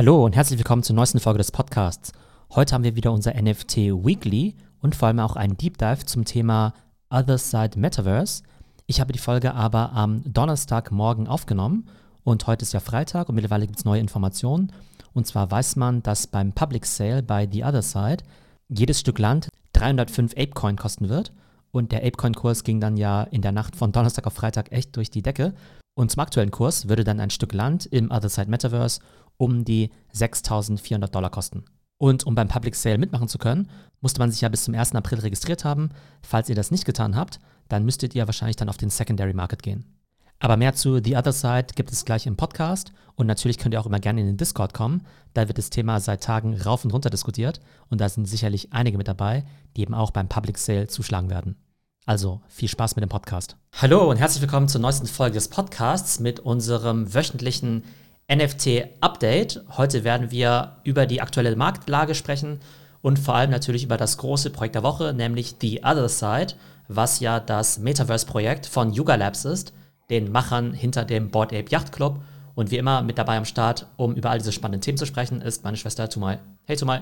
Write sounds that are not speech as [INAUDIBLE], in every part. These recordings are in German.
Hallo und herzlich willkommen zur neuesten Folge des Podcasts. Heute haben wir wieder unser NFT Weekly und vor allem auch einen Deep Dive zum Thema Other Side Metaverse. Ich habe die Folge aber am Donnerstagmorgen aufgenommen und heute ist ja Freitag und mittlerweile gibt es neue Informationen. Und zwar weiß man, dass beim Public Sale bei The Other Side jedes Stück Land 305 Apecoin kosten wird. Und der Apecoin-Kurs ging dann ja in der Nacht von Donnerstag auf Freitag echt durch die Decke. Und zum aktuellen Kurs würde dann ein Stück Land im Other Side Metaverse um die 6.400 Dollar kosten. Und um beim Public Sale mitmachen zu können, musste man sich ja bis zum 1. April registriert haben. Falls ihr das nicht getan habt, dann müsstet ihr wahrscheinlich dann auf den Secondary Market gehen. Aber mehr zu The Other Side gibt es gleich im Podcast und natürlich könnt ihr auch immer gerne in den Discord kommen. Da wird das Thema seit Tagen rauf und runter diskutiert und da sind sicherlich einige mit dabei, die eben auch beim Public Sale zuschlagen werden. Also viel Spaß mit dem Podcast. Hallo und herzlich willkommen zur neuesten Folge des Podcasts mit unserem wöchentlichen NFT-Update. Heute werden wir über die aktuelle Marktlage sprechen und vor allem natürlich über das große Projekt der Woche, nämlich The Other Side, was ja das Metaverse-Projekt von Yuga Labs ist, den Machern hinter dem Board Ape Yacht Club. Und wie immer mit dabei am Start, um über all diese spannenden Themen zu sprechen, ist meine Schwester Tumai. Hey Tumai.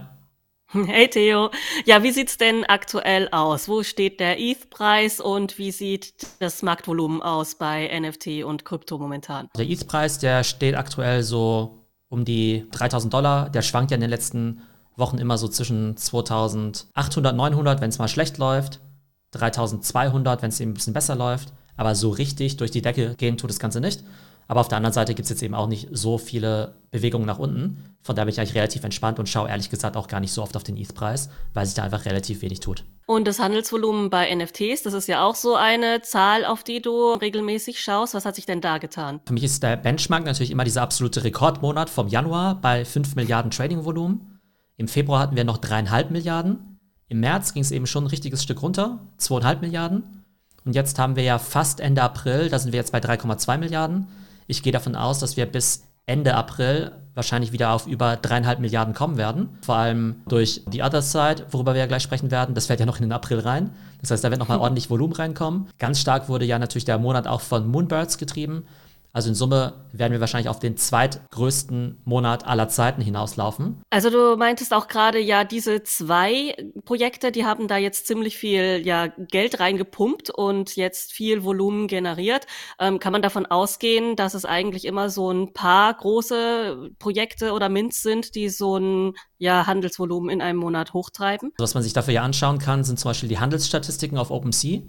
[LAUGHS] Hey Theo. Ja, wie sieht's denn aktuell aus? Wo steht der ETH-Preis und wie sieht das Marktvolumen aus bei NFT und Krypto momentan? Der ETH-Preis, der steht aktuell so um die 3000 Dollar. Der schwankt ja in den letzten Wochen immer so zwischen 2800, 900, wenn es mal schlecht läuft, 3200, wenn es eben ein bisschen besser läuft. Aber so richtig durch die Decke gehen tut das Ganze nicht. Aber auf der anderen Seite gibt es jetzt eben auch nicht so viele Bewegungen nach unten. Von daher bin ich eigentlich relativ entspannt und schaue ehrlich gesagt auch gar nicht so oft auf den ETH-Preis, weil sich da einfach relativ wenig tut. Und das Handelsvolumen bei NFTs, das ist ja auch so eine Zahl, auf die du regelmäßig schaust. Was hat sich denn da getan? Für mich ist der Benchmark natürlich immer dieser absolute Rekordmonat vom Januar bei 5 Milliarden Trading-Volumen. Im Februar hatten wir noch dreieinhalb Milliarden. Im März ging es eben schon ein richtiges Stück runter, zweieinhalb Milliarden. Und jetzt haben wir ja fast Ende April, da sind wir jetzt bei 3,2 Milliarden. Ich gehe davon aus, dass wir bis Ende April wahrscheinlich wieder auf über dreieinhalb Milliarden kommen werden. Vor allem durch die Other Side, worüber wir ja gleich sprechen werden. Das fällt ja noch in den April rein. Das heißt, da wird nochmal [LAUGHS] ordentlich Volumen reinkommen. Ganz stark wurde ja natürlich der Monat auch von Moonbirds getrieben. Also in Summe werden wir wahrscheinlich auf den zweitgrößten Monat aller Zeiten hinauslaufen. Also du meintest auch gerade ja, diese zwei Projekte, die haben da jetzt ziemlich viel ja, Geld reingepumpt und jetzt viel Volumen generiert. Ähm, kann man davon ausgehen, dass es eigentlich immer so ein paar große Projekte oder Mints sind, die so ein ja, Handelsvolumen in einem Monat hochtreiben? Was man sich dafür ja anschauen kann, sind zum Beispiel die Handelsstatistiken auf OpenSea,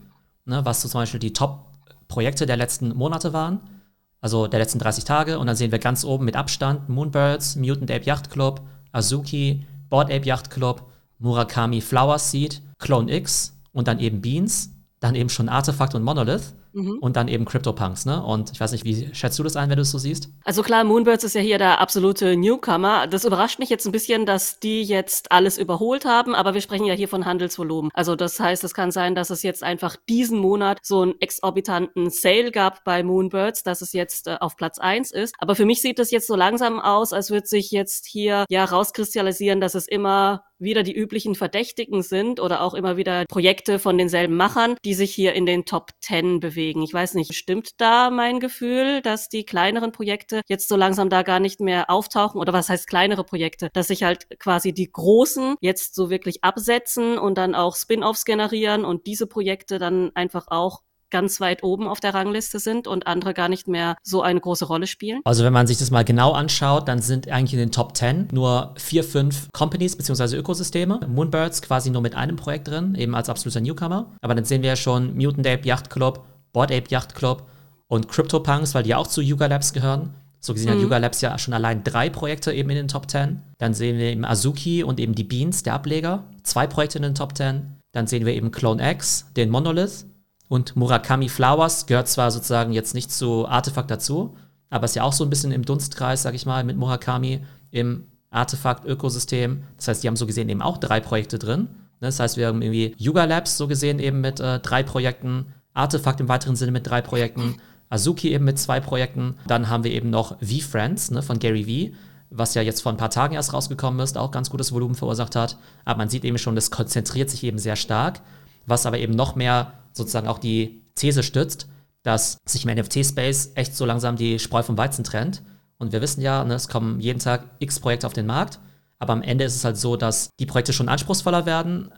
ne, was so zum Beispiel die Top-Projekte der letzten Monate waren also der letzten 30 Tage. Und dann sehen wir ganz oben mit Abstand Moonbirds, Mutant Ape Yacht Club, Azuki, Board Ape Yacht Club, Murakami Flower Seed, Clone X und dann eben Beans, dann eben schon Artefakt und Monolith. Mhm. Und dann eben CryptoPunks, ne? Und ich weiß nicht, wie schätzt du das ein, wenn du es so siehst? Also klar, Moonbirds ist ja hier der absolute Newcomer. Das überrascht mich jetzt ein bisschen, dass die jetzt alles überholt haben, aber wir sprechen ja hier von Handelsvolumen. Also das heißt, es kann sein, dass es jetzt einfach diesen Monat so einen exorbitanten Sale gab bei Moonbirds, dass es jetzt äh, auf Platz eins ist. Aber für mich sieht das jetzt so langsam aus, als würde sich jetzt hier ja rauskristallisieren, dass es immer wieder die üblichen Verdächtigen sind oder auch immer wieder Projekte von denselben Machern, die sich hier in den Top 10 bewegen. Ich weiß nicht, stimmt da mein Gefühl, dass die kleineren Projekte jetzt so langsam da gar nicht mehr auftauchen oder was heißt kleinere Projekte, dass sich halt quasi die großen jetzt so wirklich absetzen und dann auch Spin-offs generieren und diese Projekte dann einfach auch ganz weit oben auf der Rangliste sind und andere gar nicht mehr so eine große Rolle spielen? Also wenn man sich das mal genau anschaut, dann sind eigentlich in den Top 10 nur vier, fünf Companies bzw. Ökosysteme. Moonbirds quasi nur mit einem Projekt drin, eben als absoluter Newcomer. Aber dann sehen wir ja schon Mutant Ape Yacht Club, Board Ape Yacht Club und CryptoPunks, weil die ja auch zu Yuga Labs gehören. So gesehen mhm. hat Yuga Labs ja schon allein drei Projekte eben in den Top 10. Dann sehen wir eben Azuki und eben die Beans, der Ableger. Zwei Projekte in den Top 10. Dann sehen wir eben Clone X, den Monolith. Und Murakami Flowers gehört zwar sozusagen jetzt nicht zu Artefakt dazu, aber ist ja auch so ein bisschen im Dunstkreis, sag ich mal, mit Murakami im Artefakt-Ökosystem. Das heißt, die haben so gesehen eben auch drei Projekte drin. Das heißt, wir haben irgendwie Yuga Labs so gesehen eben mit äh, drei Projekten, Artefakt im weiteren Sinne mit drei Projekten, Azuki eben mit zwei Projekten. Dann haben wir eben noch V-Friends ne, von Gary V, was ja jetzt vor ein paar Tagen erst rausgekommen ist, auch ganz gutes Volumen verursacht hat. Aber man sieht eben schon, das konzentriert sich eben sehr stark, was aber eben noch mehr sozusagen auch die These stützt, dass sich im NFT-Space echt so langsam die Spreu vom Weizen trennt Und wir wissen ja, ne, es kommen jeden Tag x Projekte auf den Markt. Aber am Ende ist es halt so, dass die Projekte schon anspruchsvoller werden.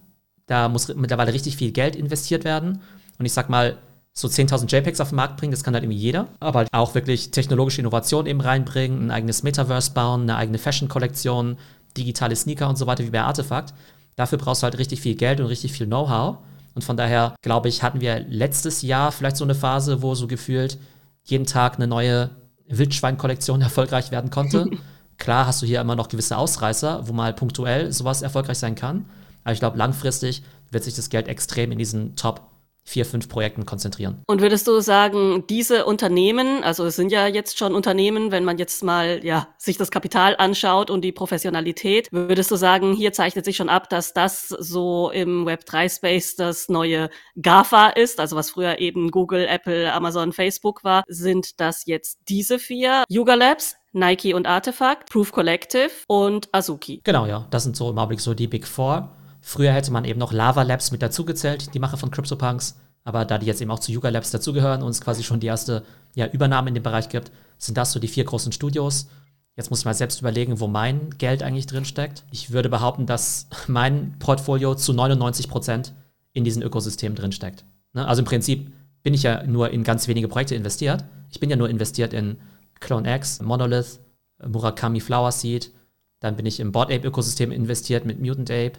Da muss mittlerweile richtig viel Geld investiert werden. Und ich sag mal, so 10.000 JPEGs auf den Markt bringen, das kann halt irgendwie jeder. Aber halt auch wirklich technologische Innovation eben reinbringen, ein eigenes Metaverse bauen, eine eigene Fashion-Kollektion, digitale Sneaker und so weiter wie bei Artefakt. Dafür brauchst du halt richtig viel Geld und richtig viel Know-how. Und von daher, glaube ich, hatten wir letztes Jahr vielleicht so eine Phase, wo so gefühlt jeden Tag eine neue Wildschwein-Kollektion [LAUGHS] erfolgreich werden konnte. [LAUGHS] Klar hast du hier immer noch gewisse Ausreißer, wo mal punktuell sowas erfolgreich sein kann. Aber ich glaube, langfristig wird sich das Geld extrem in diesen Top vier, fünf Projekten konzentrieren. Und würdest du sagen, diese Unternehmen, also es sind ja jetzt schon Unternehmen, wenn man jetzt mal ja sich das Kapital anschaut und die Professionalität, würdest du sagen, hier zeichnet sich schon ab, dass das so im Web 3 Space das neue GAFA ist, also was früher eben Google, Apple, Amazon, Facebook war, sind das jetzt diese vier Yuga Labs, Nike und Artefact, Proof Collective und Azuki. Genau, ja, das sind so im Augenblick so die Big Four. Früher hätte man eben noch Lava Labs mit dazugezählt, die Macher von CryptoPunks. Aber da die jetzt eben auch zu Yuga Labs dazugehören und es quasi schon die erste ja, Übernahme in dem Bereich gibt, sind das so die vier großen Studios. Jetzt muss ich mal selbst überlegen, wo mein Geld eigentlich drin steckt. Ich würde behaupten, dass [LAUGHS] mein Portfolio zu 99 Prozent in diesem Ökosystem drin steckt. Ne? Also im Prinzip bin ich ja nur in ganz wenige Projekte investiert. Ich bin ja nur investiert in CloneX, Monolith, Murakami Flower Seed. Dann bin ich im Board Ape Ökosystem investiert mit Mutant Ape.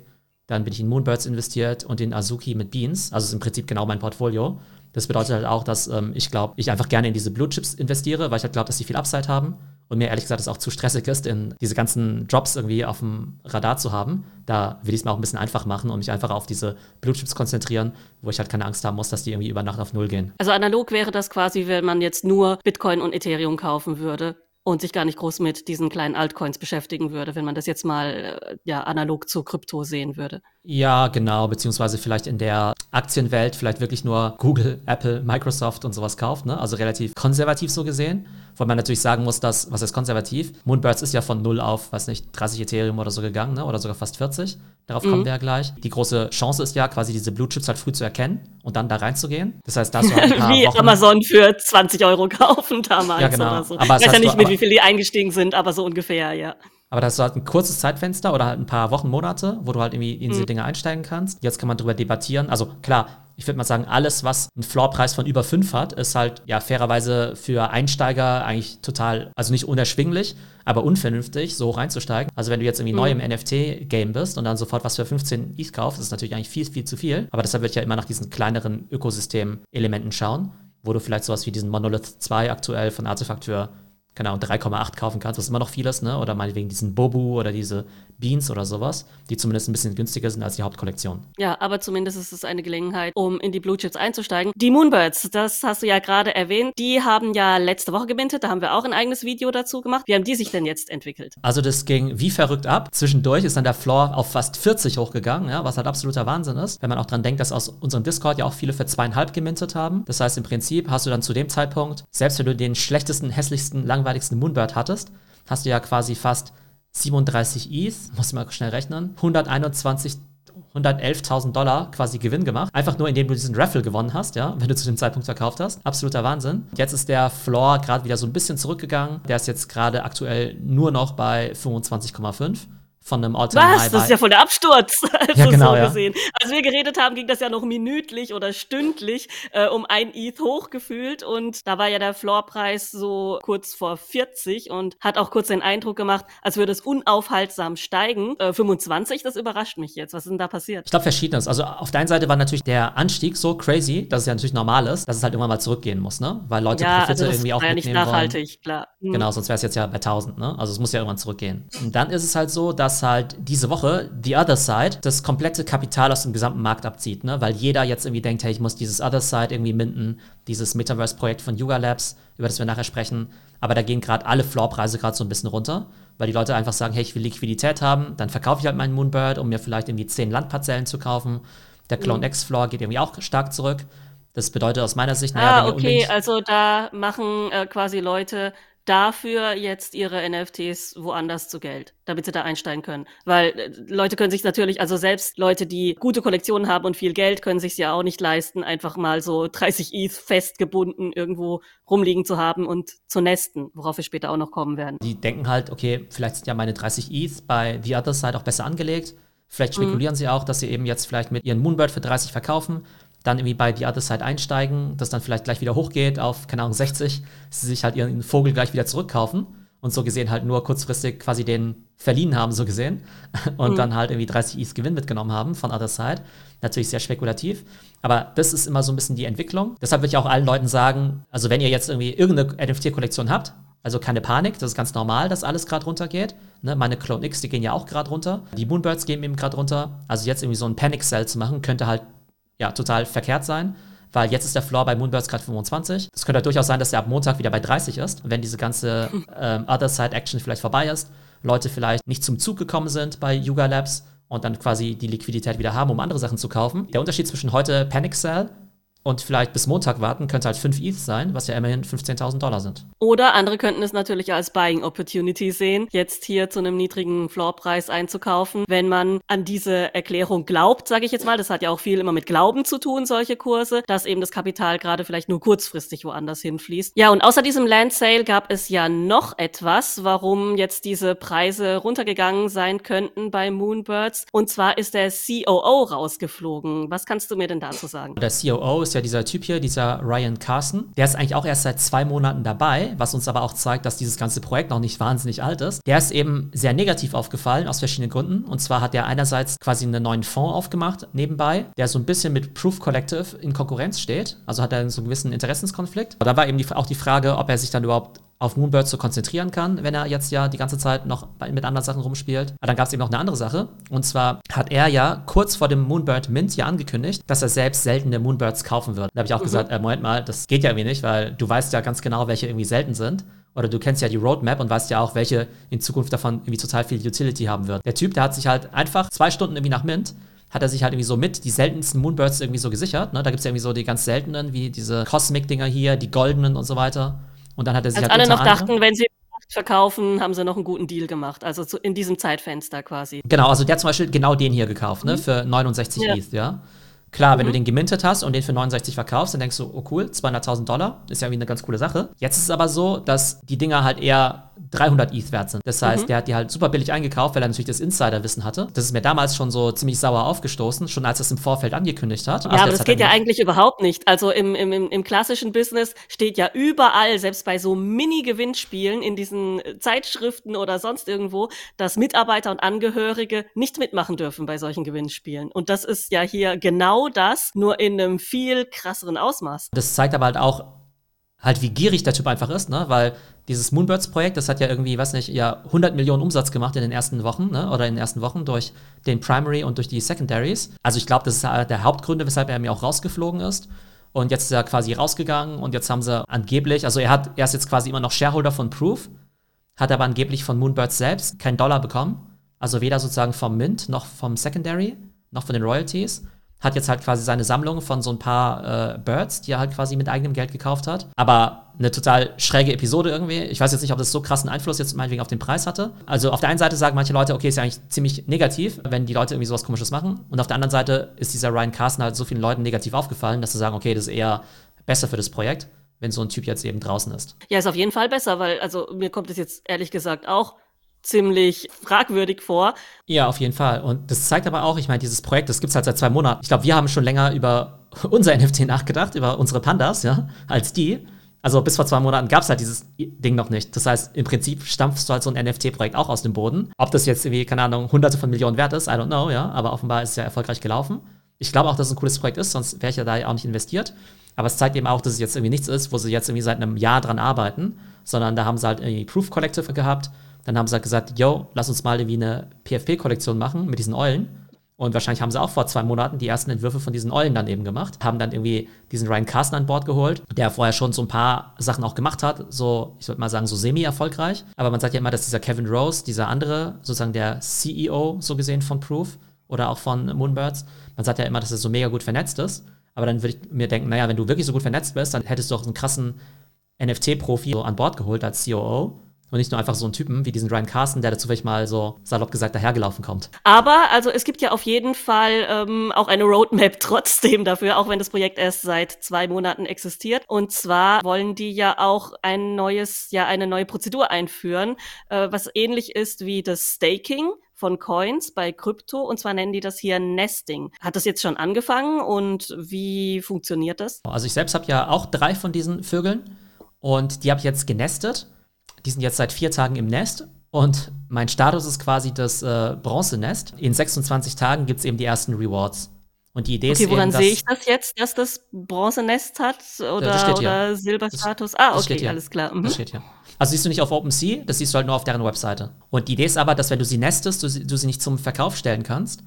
Dann bin ich in Moonbirds investiert und in Azuki mit Beans. Also ist im Prinzip genau mein Portfolio. Das bedeutet halt auch, dass ähm, ich glaube, ich einfach gerne in diese Blue Chips investiere, weil ich halt glaube, dass sie viel Upside haben. Und mir ehrlich gesagt es auch zu stressig ist, in diese ganzen Drops irgendwie auf dem Radar zu haben. Da will ich es mir auch ein bisschen einfach machen und mich einfach auf diese Blue Chips konzentrieren, wo ich halt keine Angst haben muss, dass die irgendwie über Nacht auf Null gehen. Also analog wäre das quasi, wenn man jetzt nur Bitcoin und Ethereum kaufen würde und sich gar nicht groß mit diesen kleinen Altcoins beschäftigen würde, wenn man das jetzt mal äh, ja analog zu Krypto sehen würde. Ja, genau, beziehungsweise vielleicht in der Aktienwelt vielleicht wirklich nur Google, Apple, Microsoft und sowas kauft, ne? Also relativ konservativ so gesehen. Weil man natürlich sagen muss, dass, was ist konservativ? Moonbirds ist ja von 0 auf, weiß nicht, 30 Ethereum oder so gegangen, ne? Oder sogar fast 40. Darauf mhm. kommen wir ja gleich. Die große Chance ist ja quasi diese Blue Chips halt früh zu erkennen und dann da reinzugehen. Das heißt, da hast du halt [LAUGHS] Wie Wochen Amazon für 20 Euro kaufen damals ja, genau. oder so. Aber ich weiß ja nicht, mit wie viel die eingestiegen sind, aber so ungefähr, ja. Aber da hast du halt ein kurzes Zeitfenster oder halt ein paar Wochen, Monate, wo du halt irgendwie in diese mhm. Dinge einsteigen kannst. Jetzt kann man darüber debattieren. Also klar, ich würde mal sagen, alles, was einen Floorpreis von über 5 hat, ist halt ja fairerweise für Einsteiger eigentlich total, also nicht unerschwinglich, aber unvernünftig, so hoch einzusteigen. Also wenn du jetzt irgendwie mhm. neu im NFT-Game bist und dann sofort was für 15 ETH kaufst, ist natürlich eigentlich viel, viel zu viel. Aber deshalb würde ich ja immer nach diesen kleineren Ökosystem-Elementen schauen, wo du vielleicht sowas wie diesen Monolith 2 aktuell von Artefakt für keine Ahnung, 3,8 kaufen kannst, was immer noch vieles, ne? Oder meinetwegen diesen Bobu oder diese Beans oder sowas, die zumindest ein bisschen günstiger sind als die Hauptkollektion. Ja, aber zumindest ist es eine Gelegenheit, um in die Blue Chips einzusteigen. Die Moonbirds, das hast du ja gerade erwähnt, die haben ja letzte Woche gemintet, da haben wir auch ein eigenes Video dazu gemacht. Wie haben die sich denn jetzt entwickelt? Also das ging wie verrückt ab. Zwischendurch ist dann der Floor auf fast 40 hochgegangen, ja, was halt absoluter Wahnsinn ist, wenn man auch dran denkt, dass aus unserem Discord ja auch viele für zweieinhalb gemintet haben. Das heißt, im Prinzip hast du dann zu dem Zeitpunkt, selbst wenn du den schlechtesten, hässlichsten, langweiligsten Moonbird hattest, hast du ja quasi fast 37 ETH, muss ich mal schnell rechnen, 121 111.000 Dollar quasi Gewinn gemacht. Einfach nur, indem du diesen Raffle gewonnen hast, ja, wenn du zu dem Zeitpunkt verkauft hast. Absoluter Wahnsinn. Jetzt ist der Floor gerade wieder so ein bisschen zurückgegangen. Der ist jetzt gerade aktuell nur noch bei 25,5 von einem All-Time Was? Das ist ja voll der Absturz. [LAUGHS] Also ja, genau, so ja. gesehen. Als wir geredet haben, ging das ja noch minütlich oder stündlich äh, um ein ETH hochgefühlt und da war ja der Floorpreis so kurz vor 40 und hat auch kurz den Eindruck gemacht, als würde es unaufhaltsam steigen. Äh, 25, das überrascht mich jetzt. Was ist denn da passiert? Ich glaube verschiedenes. Also auf der einen Seite war natürlich der Anstieg so crazy, dass es ja natürlich normal ist, dass es halt irgendwann mal zurückgehen muss, ne? Weil Leute ja, Profite also irgendwie auch ja mitnehmen nicht nachhaltig, wollen. klar. Mhm. Genau, sonst wäre es jetzt ja bei 1000, ne? Also es muss ja irgendwann zurückgehen. Und dann ist es halt so, dass halt diese Woche The Other Side das komplette Kapital aus dem gesamten Markt abzieht, ne? weil jeder jetzt irgendwie denkt, hey, ich muss dieses Other Side irgendwie minden, dieses Metaverse-Projekt von Yuga Labs, über das wir nachher sprechen. Aber da gehen gerade alle Floorpreise gerade so ein bisschen runter, weil die Leute einfach sagen, hey, ich will Liquidität haben, dann verkaufe ich halt meinen Moonbird, um mir vielleicht irgendwie zehn Landparzellen zu kaufen. Der Clone mhm. X Floor geht irgendwie auch stark zurück. Das bedeutet aus meiner Sicht, naja, ah, okay, also da machen äh, quasi Leute dafür jetzt ihre NFTs woanders zu Geld, damit sie da einsteigen können. Weil äh, Leute können sich natürlich, also selbst Leute, die gute Kollektionen haben und viel Geld, können sich ja auch nicht leisten, einfach mal so 30 ETH festgebunden irgendwo rumliegen zu haben und zu nesten, worauf wir später auch noch kommen werden. Die denken halt, okay, vielleicht sind ja meine 30 ETH bei The Other Side auch besser angelegt. Vielleicht mhm. spekulieren mhm. sie auch, dass sie eben jetzt vielleicht mit ihren Moonbird für 30 verkaufen dann irgendwie bei The Other Side einsteigen, das dann vielleicht gleich wieder hochgeht auf, keine Ahnung, 60, sie sich halt ihren Vogel gleich wieder zurückkaufen und so gesehen halt nur kurzfristig quasi den verliehen haben, so gesehen, [LAUGHS] und mhm. dann halt irgendwie 30 Is Gewinn mitgenommen haben von Other Side. Natürlich sehr spekulativ, aber das ist immer so ein bisschen die Entwicklung. Deshalb würde ich auch allen Leuten sagen, also wenn ihr jetzt irgendwie irgendeine NFT-Kollektion habt, also keine Panik, das ist ganz normal, dass alles gerade runtergeht. Ne, meine Clone X, die gehen ja auch gerade runter. Die Moonbirds gehen eben gerade runter. Also jetzt irgendwie so ein Panic Sell zu machen, könnte halt ja, total verkehrt sein, weil jetzt ist der Floor bei Moonbirds gerade 25. Es könnte halt durchaus sein, dass er ab Montag wieder bei 30 ist, wenn diese ganze [LAUGHS] ähm, Other Side Action vielleicht vorbei ist, Leute vielleicht nicht zum Zug gekommen sind bei Yuga Labs und dann quasi die Liquidität wieder haben, um andere Sachen zu kaufen. Der Unterschied zwischen heute Panic Sell und vielleicht bis Montag warten, könnte halt 5 ETH sein, was ja immerhin 15.000 Dollar sind. Oder andere könnten es natürlich als Buying Opportunity sehen, jetzt hier zu einem niedrigen Floorpreis einzukaufen, wenn man an diese Erklärung glaubt, sage ich jetzt mal. Das hat ja auch viel immer mit Glauben zu tun, solche Kurse, dass eben das Kapital gerade vielleicht nur kurzfristig woanders hinfließt. Ja, und außer diesem Land Sale gab es ja noch etwas, warum jetzt diese Preise runtergegangen sein könnten bei Moonbirds. Und zwar ist der COO rausgeflogen. Was kannst du mir denn dazu sagen? Der COO ist ist ja dieser Typ hier, dieser Ryan Carson. Der ist eigentlich auch erst seit zwei Monaten dabei, was uns aber auch zeigt, dass dieses ganze Projekt noch nicht wahnsinnig alt ist. Der ist eben sehr negativ aufgefallen aus verschiedenen Gründen. Und zwar hat er einerseits quasi einen neuen Fonds aufgemacht nebenbei, der so ein bisschen mit Proof Collective in Konkurrenz steht. Also hat er so einen gewissen Interessenskonflikt. Aber da war eben die, auch die Frage, ob er sich dann überhaupt auf Moonbird so konzentrieren kann, wenn er jetzt ja die ganze Zeit noch mit anderen Sachen rumspielt. Aber dann gab es eben noch eine andere Sache. Und zwar hat er ja kurz vor dem Moonbird Mint ja angekündigt, dass er selbst seltene Moonbirds kaufen wird. Da habe ich auch mhm. gesagt, äh, Moment mal, das geht ja irgendwie nicht, weil du weißt ja ganz genau, welche irgendwie selten sind. Oder du kennst ja die Roadmap und weißt ja auch, welche in Zukunft davon irgendwie total viel Utility haben wird. Der Typ, der hat sich halt einfach zwei Stunden irgendwie nach Mint hat er sich halt irgendwie so mit die seltensten Moonbirds irgendwie so gesichert. Ne? Da gibt es ja irgendwie so die ganz seltenen, wie diese Cosmic-Dinger hier, die goldenen und so weiter. Und dann hat er sich Als halt alle noch dachten, wenn sie verkaufen, haben sie noch einen guten Deal gemacht. Also zu, in diesem Zeitfenster quasi. Genau, also der hat zum Beispiel genau den hier gekauft, ne? Mhm. Für 69 ja. ETH, ja. Klar, wenn du mhm. den gemintet hast und den für 69 verkaufst, dann denkst du, oh cool, 200.000 Dollar, ist ja irgendwie eine ganz coole Sache. Jetzt ist es aber so, dass die Dinger halt eher 300 ETH wert sind. Das heißt, mhm. der hat die halt super billig eingekauft, weil er natürlich das Insiderwissen hatte. Das ist mir damals schon so ziemlich sauer aufgestoßen, schon als er es im Vorfeld angekündigt hat. Ja, also aber das geht ja eigentlich überhaupt nicht. Also im, im, im klassischen Business steht ja überall, selbst bei so Mini-Gewinnspielen in diesen Zeitschriften oder sonst irgendwo, dass Mitarbeiter und Angehörige nicht mitmachen dürfen bei solchen Gewinnspielen. Und das ist ja hier genau das, nur in einem viel krasseren Ausmaß. Das zeigt aber halt auch, halt wie gierig der Typ einfach ist, ne? Weil dieses Moonbirds-Projekt, das hat ja irgendwie, weiß nicht, ja 100 Millionen Umsatz gemacht in den ersten Wochen, ne? Oder in den ersten Wochen durch den Primary und durch die Secondaries. Also ich glaube, das ist der Hauptgründe, weshalb er mir auch rausgeflogen ist. Und jetzt ist er quasi rausgegangen und jetzt haben sie angeblich, also er hat, er ist jetzt quasi immer noch Shareholder von Proof, hat aber angeblich von Moonbirds selbst keinen Dollar bekommen. Also weder sozusagen vom Mint noch vom Secondary, noch von den Royalties hat jetzt halt quasi seine Sammlung von so ein paar äh, Birds, die er halt quasi mit eigenem Geld gekauft hat. Aber eine total schräge Episode irgendwie. Ich weiß jetzt nicht, ob das so krassen Einfluss jetzt meinetwegen auf den Preis hatte. Also auf der einen Seite sagen manche Leute, okay, ist ja eigentlich ziemlich negativ, wenn die Leute irgendwie sowas komisches machen. Und auf der anderen Seite ist dieser Ryan Carson halt so vielen Leuten negativ aufgefallen, dass sie sagen, okay, das ist eher besser für das Projekt wenn so ein Typ jetzt eben draußen ist. Ja, ist auf jeden Fall besser, weil, also mir kommt es jetzt ehrlich gesagt auch ziemlich fragwürdig vor. Ja, auf jeden Fall. Und das zeigt aber auch, ich meine, dieses Projekt, das gibt es halt seit zwei Monaten. Ich glaube, wir haben schon länger über [LAUGHS] unser NFT nachgedacht, über unsere Pandas, ja, als die. Also bis vor zwei Monaten gab es halt dieses Ding noch nicht. Das heißt, im Prinzip stampfst du halt so ein NFT-Projekt auch aus dem Boden. Ob das jetzt irgendwie, keine Ahnung, hunderte von Millionen wert ist, I don't know, ja. Aber offenbar ist es ja erfolgreich gelaufen. Ich glaube auch, dass es ein cooles Projekt ist, sonst wäre ich ja da auch nicht investiert. Aber es zeigt eben auch, dass es jetzt irgendwie nichts ist, wo sie jetzt irgendwie seit einem Jahr dran arbeiten, sondern da haben sie halt irgendwie Proof Collective gehabt dann haben sie halt gesagt, yo, lass uns mal irgendwie eine PFP-Kollektion machen mit diesen Eulen. Und wahrscheinlich haben sie auch vor zwei Monaten die ersten Entwürfe von diesen Eulen dann eben gemacht. Haben dann irgendwie diesen Ryan Carson an Bord geholt, der vorher schon so ein paar Sachen auch gemacht hat. So, ich würde mal sagen, so semi-erfolgreich. Aber man sagt ja immer, dass dieser Kevin Rose, dieser andere, sozusagen der CEO, so gesehen, von Proof oder auch von Moonbirds, man sagt ja immer, dass er so mega gut vernetzt ist. Aber dann würde ich mir denken, naja, wenn du wirklich so gut vernetzt bist, dann hättest du auch einen krassen NFT-Profi so an Bord geholt als COO und nicht nur einfach so einen Typen wie diesen Ryan Carson, der dazu vielleicht mal so salopp gesagt dahergelaufen kommt. Aber also es gibt ja auf jeden Fall ähm, auch eine Roadmap [LAUGHS] trotzdem dafür, auch wenn das Projekt erst seit zwei Monaten existiert. Und zwar wollen die ja auch ein neues, ja eine neue Prozedur einführen, äh, was ähnlich ist wie das Staking von Coins bei Krypto und zwar nennen die das hier Nesting. Hat das jetzt schon angefangen und wie funktioniert das? Also ich selbst habe ja auch drei von diesen Vögeln und die habe ich jetzt genestet die sind jetzt seit vier Tagen im Nest und mein Status ist quasi das äh, Bronzenest. In 26 Tagen gibt es eben die ersten Rewards. Und die Idee okay, ist woran eben, sehe ich das jetzt, dass das Bronzenest hat oder, oder Silberstatus? ah, okay, alles klar. Mhm. Das steht hier. Also siehst du nicht auf OpenSea, das siehst du halt nur auf deren Webseite. Und die Idee ist aber, dass wenn du sie nestest, du, du sie nicht zum Verkauf stellen kannst.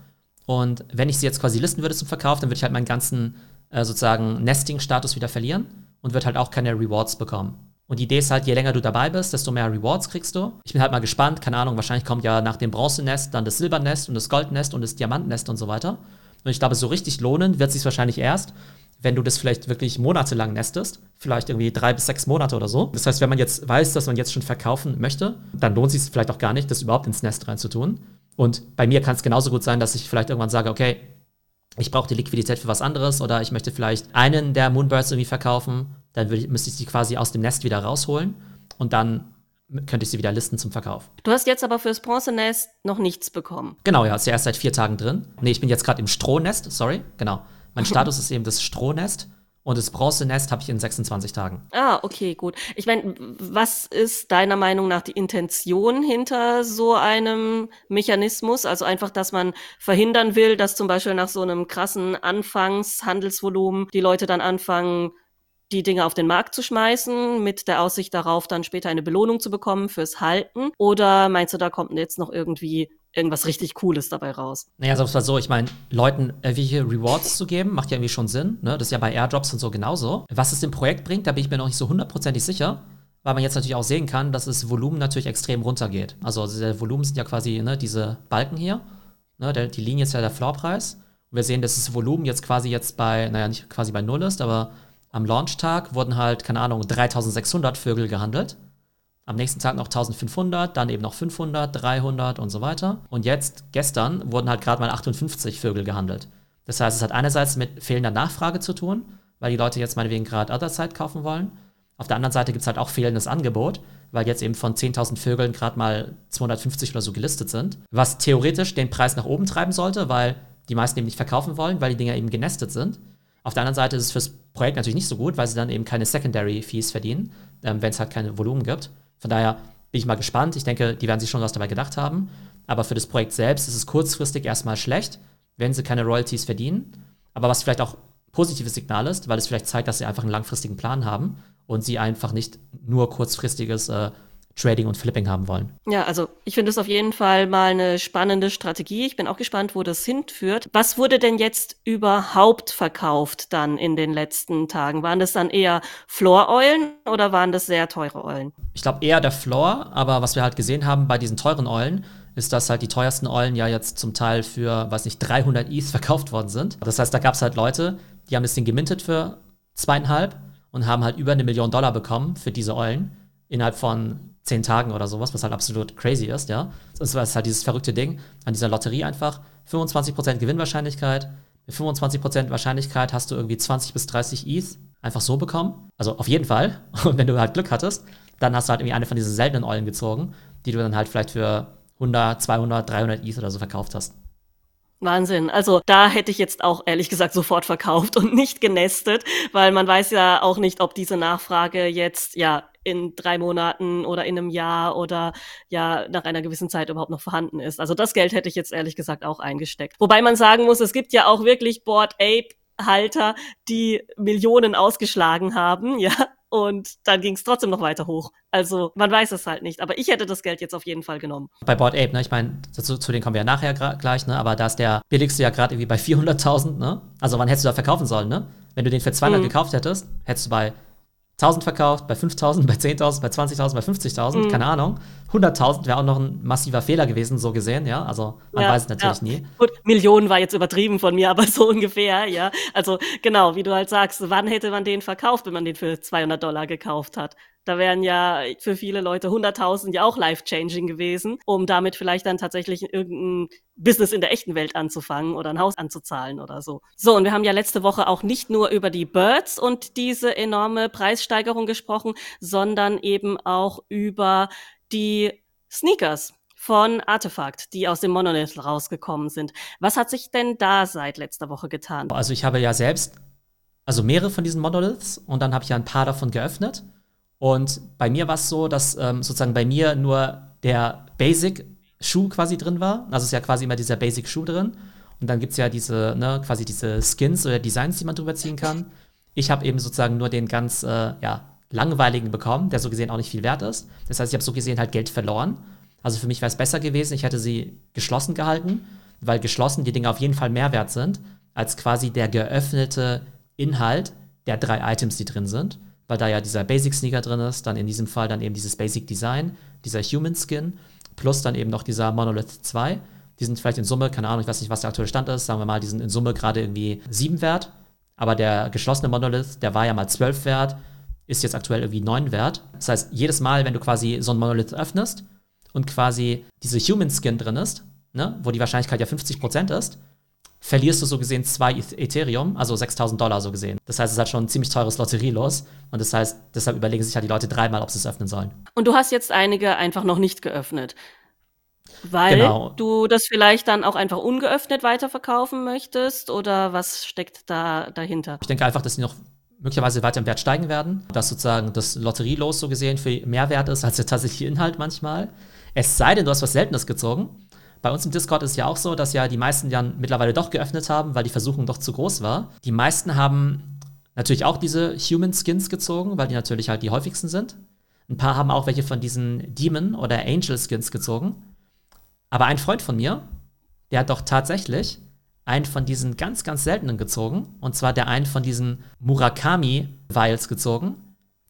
Und wenn ich sie jetzt quasi listen würde zum Verkauf, dann würde ich halt meinen ganzen äh, sozusagen Nesting-Status wieder verlieren und würde halt auch keine Rewards bekommen. Und die Idee ist halt, je länger du dabei bist, desto mehr Rewards kriegst du. Ich bin halt mal gespannt, keine Ahnung, wahrscheinlich kommt ja nach dem Bronzenest dann das Silbernest und das Goldnest und das Diamantnest und so weiter. Und ich glaube, so richtig lohnen wird es sich wahrscheinlich erst, wenn du das vielleicht wirklich monatelang nestest, vielleicht irgendwie drei bis sechs Monate oder so. Das heißt, wenn man jetzt weiß, dass man jetzt schon verkaufen möchte, dann lohnt es sich vielleicht auch gar nicht, das überhaupt ins Nest reinzutun. Und bei mir kann es genauso gut sein, dass ich vielleicht irgendwann sage, okay, ich brauche die Liquidität für was anderes oder ich möchte vielleicht einen der Moonbirds irgendwie verkaufen dann ich, müsste ich sie quasi aus dem Nest wieder rausholen und dann könnte ich sie wieder listen zum Verkauf. Du hast jetzt aber fürs Bronzenest noch nichts bekommen. Genau, ja, ist ja erst seit vier Tagen drin. Nee, ich bin jetzt gerade im Strohnest, sorry, genau. Mein [LAUGHS] Status ist eben das Strohnest und das Bronzenest habe ich in 26 Tagen. Ah, okay, gut. Ich meine, was ist deiner Meinung nach die Intention hinter so einem Mechanismus? Also einfach, dass man verhindern will, dass zum Beispiel nach so einem krassen Anfangshandelsvolumen die Leute dann anfangen, die Dinge auf den Markt zu schmeißen, mit der Aussicht darauf, dann später eine Belohnung zu bekommen fürs Halten? Oder meinst du, da kommt jetzt noch irgendwie irgendwas richtig Cooles dabei raus? Naja, sagen wir so, ich meine, Leuten irgendwelche Rewards zu geben, macht ja irgendwie schon Sinn. Ne? Das ist ja bei Airdrops und so genauso. Was es dem Projekt bringt, da bin ich mir noch nicht so hundertprozentig sicher. Weil man jetzt natürlich auch sehen kann, dass das Volumen natürlich extrem runtergeht. Also der Volumen sind ja quasi ne, diese Balken hier. Ne, der, die Linie ist ja der Floorpreis. Und wir sehen, dass das Volumen jetzt quasi jetzt bei, naja, nicht quasi bei Null ist, aber am Launchtag wurden halt, keine Ahnung, 3600 Vögel gehandelt. Am nächsten Tag noch 1500, dann eben noch 500, 300 und so weiter. Und jetzt, gestern, wurden halt gerade mal 58 Vögel gehandelt. Das heißt, es hat einerseits mit fehlender Nachfrage zu tun, weil die Leute jetzt meinetwegen gerade Otherside kaufen wollen. Auf der anderen Seite gibt es halt auch fehlendes Angebot, weil jetzt eben von 10.000 Vögeln gerade mal 250 oder so gelistet sind. Was theoretisch den Preis nach oben treiben sollte, weil die meisten eben nicht verkaufen wollen, weil die Dinger eben genestet sind. Auf der anderen Seite ist es fürs Projekt natürlich nicht so gut, weil sie dann eben keine Secondary Fees verdienen, ähm, wenn es halt keine Volumen gibt. Von daher bin ich mal gespannt. Ich denke, die werden sich schon was dabei gedacht haben. Aber für das Projekt selbst ist es kurzfristig erstmal schlecht, wenn sie keine Royalties verdienen. Aber was vielleicht auch positives Signal ist, weil es vielleicht zeigt, dass sie einfach einen langfristigen Plan haben und sie einfach nicht nur kurzfristiges äh, Trading und Flipping haben wollen. Ja, also ich finde es auf jeden Fall mal eine spannende Strategie. Ich bin auch gespannt, wo das hinführt. Was wurde denn jetzt überhaupt verkauft dann in den letzten Tagen? Waren das dann eher Floor-Eulen oder waren das sehr teure Eulen? Ich glaube eher der Floor, aber was wir halt gesehen haben bei diesen teuren Eulen, ist, dass halt die teuersten Eulen ja jetzt zum Teil für, weiß nicht, 300 ETH verkauft worden sind. Das heißt, da gab es halt Leute, die haben das Ding gemintet für zweieinhalb und haben halt über eine Million Dollar bekommen für diese Eulen innerhalb von zehn Tagen oder sowas, was halt absolut crazy ist, ja. Das ist halt dieses verrückte Ding an dieser Lotterie einfach. 25% Gewinnwahrscheinlichkeit. Mit 25% Wahrscheinlichkeit hast du irgendwie 20 bis 30 ETH einfach so bekommen. Also auf jeden Fall. [LAUGHS] Und wenn du halt Glück hattest, dann hast du halt irgendwie eine von diesen seltenen Eulen gezogen, die du dann halt vielleicht für 100, 200, 300 ETH oder so verkauft hast. Wahnsinn. Also da hätte ich jetzt auch ehrlich gesagt sofort verkauft und nicht genestet, weil man weiß ja auch nicht, ob diese Nachfrage jetzt ja in drei Monaten oder in einem Jahr oder ja nach einer gewissen Zeit überhaupt noch vorhanden ist. Also das Geld hätte ich jetzt ehrlich gesagt auch eingesteckt. Wobei man sagen muss, es gibt ja auch wirklich Board Ape Halter, die Millionen ausgeschlagen haben, [LAUGHS] ja, und dann ging es trotzdem noch weiter hoch. Also man weiß es halt nicht. Aber ich hätte das Geld jetzt auf jeden Fall genommen. Bei Board Ape, ne? Ich meine, zu, zu denen kommen wir ja nachher gleich, ne? Aber da ist der billigste ja gerade irgendwie bei 400.000, ne? Also wann hättest du da verkaufen sollen, ne? Wenn du den für 200 mhm. gekauft hättest, hättest du bei 1000 verkauft, bei 5000, bei 10.000, bei 20.000, bei 50.000, mhm. keine Ahnung. 100.000 wäre auch noch ein massiver Fehler gewesen, so gesehen, ja. Also man ja, weiß es natürlich ja. nie. Gut, Millionen war jetzt übertrieben von mir, [LAUGHS] aber so ungefähr, ja. Also genau, wie du halt sagst, wann hätte man den verkauft, wenn man den für 200 Dollar gekauft hat? Da wären ja für viele Leute 100.000 ja auch life-changing gewesen, um damit vielleicht dann tatsächlich irgendein Business in der echten Welt anzufangen oder ein Haus anzuzahlen oder so. So, und wir haben ja letzte Woche auch nicht nur über die Birds und diese enorme Preissteigerung gesprochen, sondern eben auch über die Sneakers von Artefakt, die aus dem Monolith rausgekommen sind. Was hat sich denn da seit letzter Woche getan? Also ich habe ja selbst also mehrere von diesen Monoliths und dann habe ich ja ein paar davon geöffnet und bei mir war es so, dass ähm, sozusagen bei mir nur der Basic-Schuh quasi drin war. Also ist ja quasi immer dieser Basic-Schuh drin. Und dann gibt es ja diese, ne, quasi diese Skins oder Designs, die man drüber ziehen kann. Ich habe eben sozusagen nur den ganz, äh, ja, langweiligen bekommen, der so gesehen auch nicht viel wert ist. Das heißt, ich habe so gesehen halt Geld verloren. Also für mich wäre es besser gewesen, ich hätte sie geschlossen gehalten, weil geschlossen die Dinge auf jeden Fall mehr wert sind, als quasi der geöffnete Inhalt der drei Items, die drin sind weil da ja dieser Basic Sneaker drin ist, dann in diesem Fall dann eben dieses Basic Design, dieser Human Skin, plus dann eben noch dieser Monolith 2. Die sind vielleicht in Summe, keine Ahnung, ich weiß nicht, was der aktuelle Stand ist, sagen wir mal, die sind in Summe gerade irgendwie 7 wert. Aber der geschlossene Monolith, der war ja mal 12 wert, ist jetzt aktuell irgendwie 9 wert. Das heißt, jedes Mal, wenn du quasi so ein Monolith öffnest und quasi diese Human Skin drin ist, ne, wo die Wahrscheinlichkeit ja 50% ist, verlierst du so gesehen zwei Ethereum, also 6000 Dollar so gesehen. Das heißt, es ist halt schon ein ziemlich teures Lotterielos. Und das heißt, deshalb überlegen sich halt die Leute dreimal, ob sie es öffnen sollen. Und du hast jetzt einige einfach noch nicht geöffnet. Weil genau. du das vielleicht dann auch einfach ungeöffnet weiterverkaufen möchtest oder was steckt da dahinter? Ich denke einfach, dass sie noch möglicherweise weiter im Wert steigen werden, dass sozusagen das Lotterielos so gesehen für mehr wert ist als der tatsächliche Inhalt manchmal. Es sei denn, du hast was Seltenes gezogen bei uns im Discord ist ja auch so, dass ja die meisten ja mittlerweile doch geöffnet haben, weil die Versuchung doch zu groß war. Die meisten haben natürlich auch diese Human Skins gezogen, weil die natürlich halt die häufigsten sind. Ein paar haben auch welche von diesen Demon oder Angel Skins gezogen. Aber ein Freund von mir, der hat doch tatsächlich einen von diesen ganz, ganz seltenen gezogen. Und zwar der einen von diesen Murakami Vials gezogen,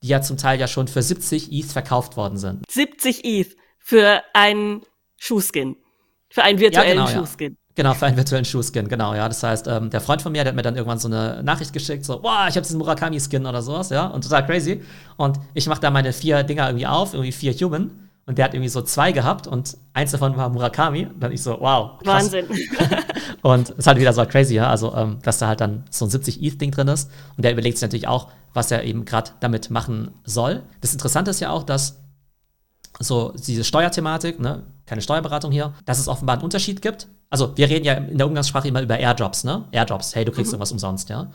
die ja zum Teil ja schon für 70 ETH verkauft worden sind. 70 ETH für einen Schuhskin. Für einen virtuellen ja, genau, Schuhskin. Ja. Genau, für einen virtuellen Schuhskin, genau, ja. Das heißt, ähm, der Freund von mir, der hat mir dann irgendwann so eine Nachricht geschickt, so, boah, ich habe diesen Murakami-Skin oder sowas, ja, und total crazy. Und ich mache da meine vier Dinger irgendwie auf, irgendwie vier Human. Und der hat irgendwie so zwei gehabt und eins davon war Murakami. Und dann ich so, wow. Krass. Wahnsinn. [LAUGHS] und es ist halt wieder so crazy, ja. Also, ähm, dass da halt dann so ein 70 ETH-Ding drin ist. Und der überlegt sich natürlich auch, was er eben gerade damit machen soll. Das Interessante ist ja auch, dass so diese Steuerthematik, ne, keine Steuerberatung hier, dass es offenbar einen Unterschied gibt. Also wir reden ja in der Umgangssprache immer über Airdrops, ne? Airdrops, hey, du kriegst mhm. irgendwas umsonst, ja.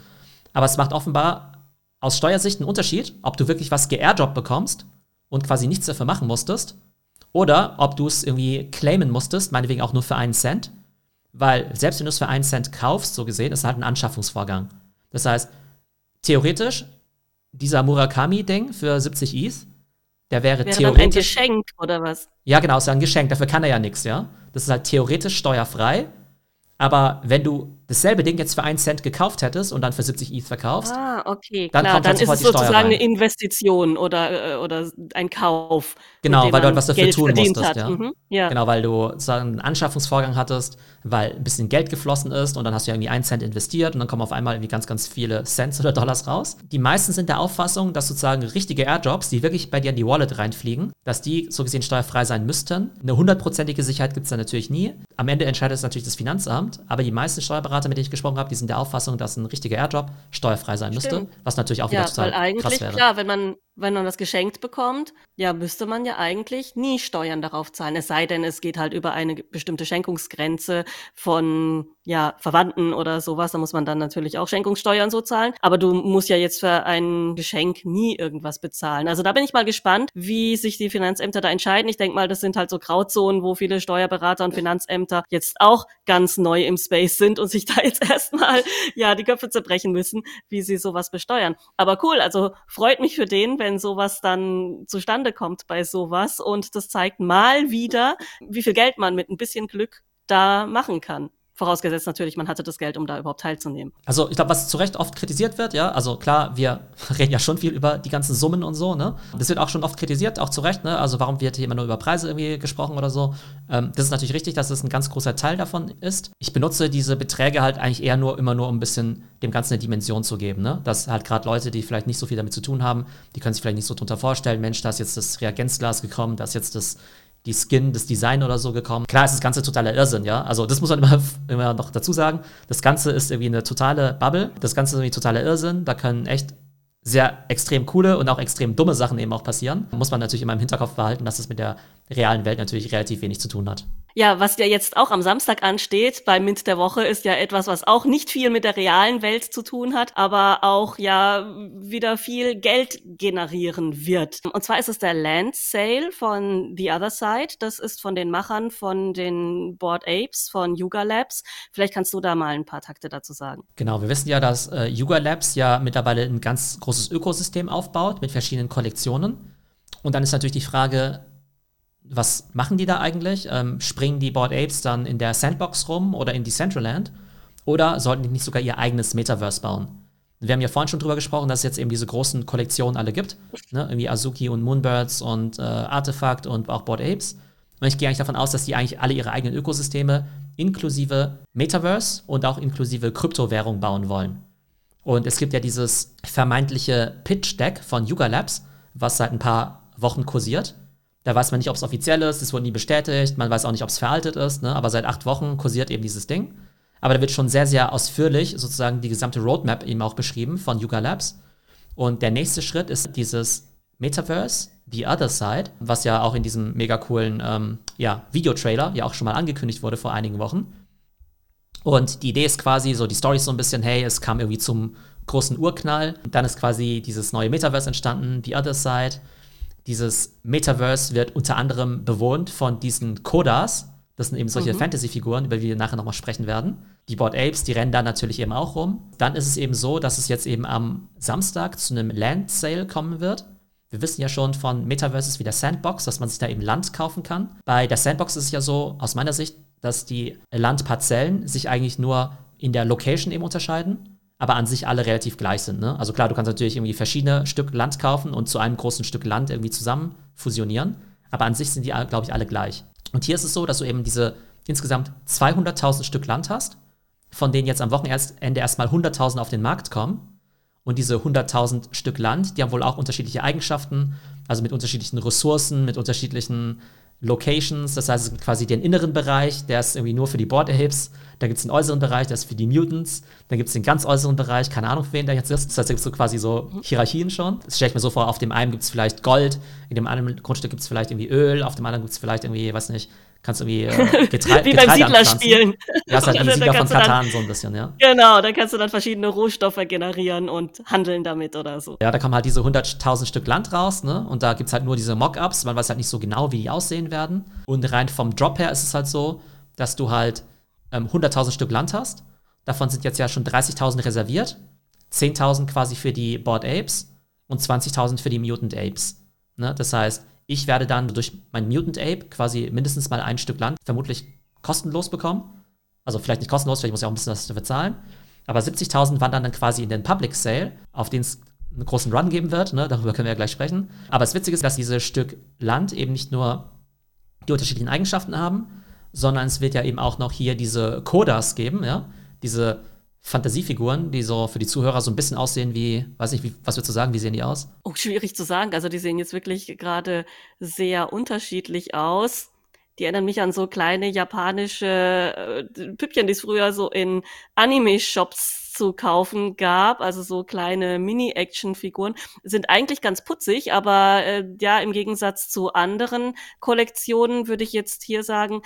Aber es macht offenbar aus Steuersicht einen Unterschied, ob du wirklich was geairdroppt bekommst und quasi nichts dafür machen musstest oder ob du es irgendwie claimen musstest, meinetwegen auch nur für einen Cent. Weil selbst wenn du es für einen Cent kaufst, so gesehen, ist es halt ein Anschaffungsvorgang. Das heißt, theoretisch, dieser Murakami-Ding für 70 ETH der wäre, wäre theoretisch. ein Geschenk oder was? Ja, genau, ist ja ein Geschenk. Dafür kann er ja nichts, ja. Das ist halt theoretisch steuerfrei. Aber wenn du dasselbe Ding jetzt für einen Cent gekauft hättest und dann für 70 ETH verkaufst, ah, okay, dann klar, kommt dann halt ist es sozusagen eine Investition oder, äh, oder ein Kauf. Genau, weil du halt was dafür Geld tun musstest, ja. Mhm, ja. Genau, weil du sozusagen einen Anschaffungsvorgang hattest, weil ein bisschen Geld geflossen ist und dann hast du irgendwie einen Cent investiert und dann kommen auf einmal irgendwie ganz, ganz viele Cents oder Dollars raus. Die meisten sind der Auffassung, dass sozusagen richtige Airdrops, die wirklich bei dir in die Wallet reinfliegen, dass die so gesehen steuerfrei sein müssten. Eine hundertprozentige Sicherheit gibt es da natürlich nie. Am Ende entscheidet es natürlich das Finanzamt, aber die meisten Steuerberater, mit denen ich gesprochen habe, die sind der Auffassung, dass ein richtiger Airdrop steuerfrei sein müsste, was natürlich auch wieder ja, total weil eigentlich, krass wäre. Klar, wenn man wenn man das geschenkt bekommt, ja, müsste man ja eigentlich nie Steuern darauf zahlen. Es sei denn, es geht halt über eine bestimmte Schenkungsgrenze von ja, Verwandten oder sowas. Da muss man dann natürlich auch Schenkungssteuern so zahlen. Aber du musst ja jetzt für ein Geschenk nie irgendwas bezahlen. Also da bin ich mal gespannt, wie sich die Finanzämter da entscheiden. Ich denke mal, das sind halt so Grauzonen, wo viele Steuerberater und Finanzämter jetzt auch ganz neu im Space sind und sich da [LAUGHS] jetzt erstmal ja die Köpfe zerbrechen müssen, wie sie sowas besteuern. Aber cool, also freut mich für den, wenn wenn sowas dann zustande kommt bei sowas. Und das zeigt mal wieder, wie viel Geld man mit ein bisschen Glück da machen kann. Vorausgesetzt natürlich, man hatte das Geld, um da überhaupt teilzunehmen. Also ich glaube, was zu Recht oft kritisiert wird, ja, also klar, wir [LAUGHS] reden ja schon viel über die ganzen Summen und so, ne? Das wird auch schon oft kritisiert, auch zu Recht, ne? Also warum wird hier immer nur über Preise irgendwie gesprochen oder so? Ähm, das ist natürlich richtig, dass es ein ganz großer Teil davon ist. Ich benutze diese Beträge halt eigentlich eher nur immer nur, um ein bisschen dem Ganzen eine Dimension zu geben, ne? Dass halt gerade Leute, die vielleicht nicht so viel damit zu tun haben, die können sich vielleicht nicht so drunter vorstellen, Mensch, da ist jetzt das Reagenzglas gekommen, da ist jetzt das die Skin, das Design oder so gekommen. Klar ist das Ganze totaler Irrsinn, ja. Also das muss man immer, [LAUGHS] immer noch dazu sagen. Das Ganze ist irgendwie eine totale Bubble. Das Ganze ist irgendwie totaler Irrsinn. Da können echt sehr extrem coole und auch extrem dumme Sachen eben auch passieren. Muss man natürlich immer im Hinterkopf behalten, dass es mit der realen Welt natürlich relativ wenig zu tun hat. Ja, was ja jetzt auch am Samstag ansteht bei Mint der Woche, ist ja etwas, was auch nicht viel mit der realen Welt zu tun hat, aber auch ja wieder viel Geld generieren wird. Und zwar ist es der Land Sale von The Other Side. Das ist von den Machern von den Board Apes von Yuga Labs. Vielleicht kannst du da mal ein paar Takte dazu sagen. Genau, wir wissen ja, dass äh, Yuga Labs ja mittlerweile ein ganz großes Ökosystem aufbaut mit verschiedenen Kollektionen. Und dann ist natürlich die Frage, was machen die da eigentlich? Ähm, springen die Board Apes dann in der Sandbox rum oder in Decentraland? Oder sollten die nicht sogar ihr eigenes Metaverse bauen? Wir haben ja vorhin schon drüber gesprochen, dass es jetzt eben diese großen Kollektionen alle gibt. Ne? Irgendwie Azuki und Moonbirds und äh, Artifact und auch Board Apes. Und ich gehe eigentlich davon aus, dass die eigentlich alle ihre eigenen Ökosysteme inklusive Metaverse und auch inklusive Kryptowährung bauen wollen. Und es gibt ja dieses vermeintliche Pitch-Deck von Yuga Labs, was seit ein paar Wochen kursiert. Da weiß man nicht, ob es offiziell ist, es wurde nie bestätigt, man weiß auch nicht, ob es veraltet ist, ne? aber seit acht Wochen kursiert eben dieses Ding. Aber da wird schon sehr, sehr ausführlich sozusagen die gesamte Roadmap eben auch beschrieben von Yuga Labs. Und der nächste Schritt ist dieses Metaverse, The Other Side, was ja auch in diesem mega coolen ähm, ja, Videotrailer ja auch schon mal angekündigt wurde vor einigen Wochen. Und die Idee ist quasi so, die Story ist so ein bisschen, hey, es kam irgendwie zum großen Urknall. Dann ist quasi dieses neue Metaverse entstanden, The Other Side. Dieses Metaverse wird unter anderem bewohnt von diesen Kodas. Das sind eben solche mhm. Fantasy-Figuren, über die wir nachher nochmal sprechen werden. Die Board Apes, die rennen da natürlich eben auch rum. Dann ist es eben so, dass es jetzt eben am Samstag zu einem Land Sale kommen wird. Wir wissen ja schon von Metaverses wie der Sandbox, dass man sich da eben Land kaufen kann. Bei der Sandbox ist es ja so, aus meiner Sicht, dass die Landparzellen sich eigentlich nur in der Location eben unterscheiden aber an sich alle relativ gleich sind. Ne? Also klar, du kannst natürlich irgendwie verschiedene Stück Land kaufen und zu einem großen Stück Land irgendwie zusammen fusionieren, aber an sich sind die, glaube ich, alle gleich. Und hier ist es so, dass du eben diese insgesamt 200.000 Stück Land hast, von denen jetzt am Wochenende erstmal 100.000 auf den Markt kommen. Und diese 100.000 Stück Land, die haben wohl auch unterschiedliche Eigenschaften, also mit unterschiedlichen Ressourcen, mit unterschiedlichen Locations, das heißt, es gibt quasi den inneren Bereich, der ist irgendwie nur für die Board Apes. Da gibt es den äußeren Bereich, der ist für die Mutants. Dann gibt es den ganz äußeren Bereich, keine Ahnung, für wen der jetzt ist. Das heißt, da gibt es so quasi so Hierarchien schon. Das stelle ich mir so vor, auf dem einen gibt es vielleicht Gold, in dem anderen Grundstück gibt es vielleicht irgendwie Öl, auf dem anderen gibt es vielleicht irgendwie, weiß nicht, kannst du irgendwie äh, [LAUGHS] Getre Wie beim Siedler spielen. Ja, ist halt wie Siedler von Katan so ein bisschen, ja. Genau, dann kannst du dann verschiedene Rohstoffe generieren und handeln damit oder so. Ja, da kommen halt diese 100.000 Stück Land raus, ne? Und da gibt es halt nur diese Mockups, man weiß halt nicht so genau, wie die aussehen werden. Und rein vom Drop her ist es halt so, dass du halt ähm, 100.000 Stück Land hast. Davon sind jetzt ja schon 30.000 reserviert. 10.000 quasi für die Board Apes und 20.000 für die Mutant Apes. Ne? Das heißt, ich werde dann durch mein Mutant Ape quasi mindestens mal ein Stück Land vermutlich kostenlos bekommen. Also vielleicht nicht kostenlos, vielleicht muss ich auch ein bisschen was dafür zahlen. Aber 70.000 wandern dann quasi in den Public Sale, auf den es einen großen Run geben wird. Ne? Darüber können wir ja gleich sprechen. Aber das Witzige ist, dass dieses Stück Land eben nicht nur die unterschiedlichen Eigenschaften haben, sondern es wird ja eben auch noch hier diese Kodas geben, ja, diese Fantasiefiguren, die so für die Zuhörer so ein bisschen aussehen wie, weiß nicht, wie, was würdest du sagen, wie sehen die aus? Oh, schwierig zu sagen. Also die sehen jetzt wirklich gerade sehr unterschiedlich aus. Die erinnern mich an so kleine japanische äh, Püppchen, die es früher so in Anime-Shops zu kaufen gab, also so kleine Mini-Action-Figuren, sind eigentlich ganz putzig, aber äh, ja, im Gegensatz zu anderen Kollektionen würde ich jetzt hier sagen,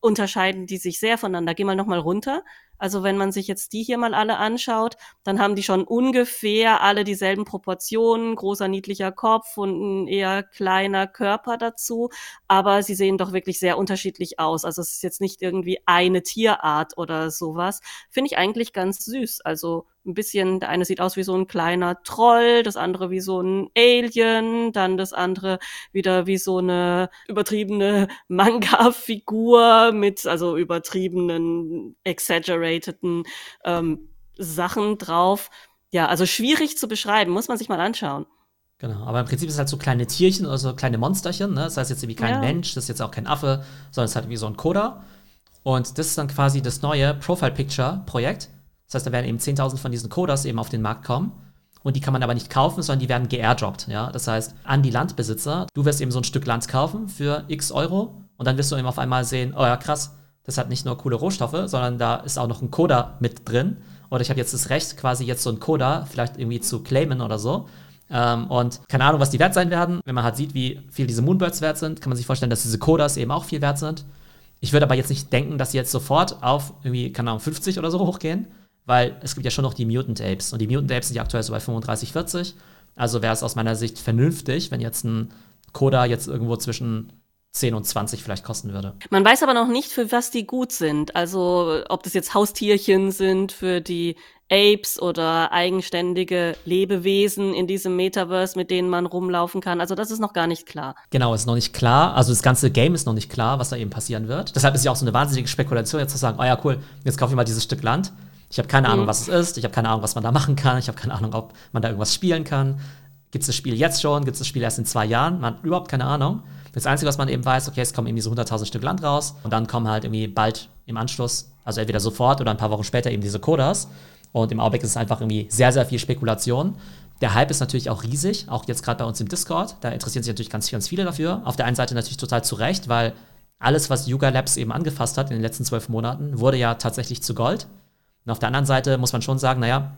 unterscheiden die sich sehr voneinander. Geh mal nochmal runter. Also wenn man sich jetzt die hier mal alle anschaut, dann haben die schon ungefähr alle dieselben Proportionen, großer niedlicher Kopf und ein eher kleiner Körper dazu, aber sie sehen doch wirklich sehr unterschiedlich aus. Also es ist jetzt nicht irgendwie eine Tierart oder sowas. Finde ich eigentlich ganz süß. Also ein bisschen, der eine sieht aus wie so ein kleiner Troll, das andere wie so ein Alien, dann das andere wieder wie so eine übertriebene [LAUGHS] Manga-Figur mit also übertriebenen, exaggerateden ähm, Sachen drauf. Ja, also schwierig zu beschreiben, muss man sich mal anschauen. Genau, aber im Prinzip ist es halt so kleine Tierchen oder so kleine Monsterchen, ne? Das heißt jetzt irgendwie kein ja. Mensch, das ist jetzt auch kein Affe, sondern es ist halt wie so ein Coda. Und das ist dann quasi das neue Profile Picture Projekt. Das heißt, da werden eben 10.000 von diesen Coders eben auf den Markt kommen. Und die kann man aber nicht kaufen, sondern die werden geairdroppt. Ja? Das heißt, an die Landbesitzer, du wirst eben so ein Stück Land kaufen für x Euro und dann wirst du eben auf einmal sehen, oh ja, krass, das hat nicht nur coole Rohstoffe, sondern da ist auch noch ein Coder mit drin. Oder ich habe jetzt das Recht, quasi jetzt so einen Coder vielleicht irgendwie zu claimen oder so. Ähm, und keine Ahnung, was die wert sein werden. Wenn man halt sieht, wie viel diese Moonbirds wert sind, kann man sich vorstellen, dass diese Coders eben auch viel wert sind. Ich würde aber jetzt nicht denken, dass sie jetzt sofort auf irgendwie, keine Ahnung, 50 oder so hochgehen weil es gibt ja schon noch die Mutant Apes und die Mutant Apes sind ja aktuell so bei 35, 40. Also wäre es aus meiner Sicht vernünftig, wenn jetzt ein Coda jetzt irgendwo zwischen 10 und 20 vielleicht kosten würde. Man weiß aber noch nicht, für was die gut sind. Also ob das jetzt Haustierchen sind für die Apes oder eigenständige Lebewesen in diesem Metaverse, mit denen man rumlaufen kann. Also das ist noch gar nicht klar. Genau, ist noch nicht klar. Also das ganze Game ist noch nicht klar, was da eben passieren wird. Deshalb ist ja auch so eine wahnsinnige Spekulation, jetzt zu sagen, oh ja, cool, jetzt kaufe ich mal dieses Stück Land. Ich habe keine Ahnung, mhm. was es ist. Ich habe keine Ahnung, was man da machen kann. Ich habe keine Ahnung, ob man da irgendwas spielen kann. Gibt es das Spiel jetzt schon? Gibt es das Spiel erst in zwei Jahren? Man hat überhaupt keine Ahnung. Das Einzige, was man eben weiß, okay, es kommen eben diese 100.000 Stück Land raus und dann kommen halt irgendwie bald im Anschluss, also entweder sofort oder ein paar Wochen später eben diese Coders. Und im Augenblick ist es einfach irgendwie sehr, sehr viel Spekulation. Der Hype ist natürlich auch riesig, auch jetzt gerade bei uns im Discord. Da interessieren sich natürlich ganz, ganz viele dafür. Auf der einen Seite natürlich total zu Recht, weil alles, was Yuga Labs eben angefasst hat in den letzten zwölf Monaten, wurde ja tatsächlich zu Gold. Und auf der anderen Seite muss man schon sagen, naja,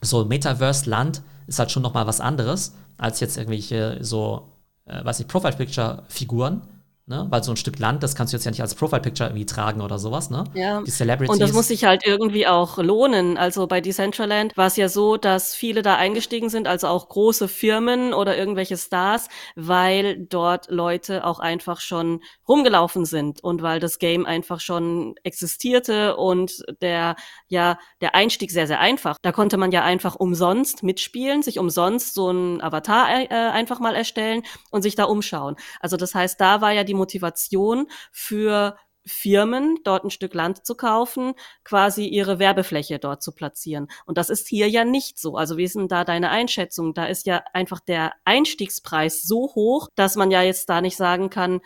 so Metaverse-Land ist halt schon noch mal was anderes als jetzt irgendwelche so, äh, weiß nicht, Profile-Picture-Figuren Ne? Weil so ein Stück Land, das kannst du jetzt ja nicht als Profile-Picture irgendwie tragen oder sowas, ne? Ja. Die Celebrities. Und das muss sich halt irgendwie auch lohnen. Also bei Decentraland war es ja so, dass viele da eingestiegen sind, also auch große Firmen oder irgendwelche Stars, weil dort Leute auch einfach schon rumgelaufen sind und weil das Game einfach schon existierte und der, ja, der Einstieg sehr, sehr einfach. Da konnte man ja einfach umsonst mitspielen, sich umsonst so ein Avatar äh, einfach mal erstellen und sich da umschauen. Also das heißt, da war ja die Motivation für Firmen, dort ein Stück Land zu kaufen, quasi ihre Werbefläche dort zu platzieren. Und das ist hier ja nicht so. Also wie ist denn da deine Einschätzung? Da ist ja einfach der Einstiegspreis so hoch, dass man ja jetzt da nicht sagen kann,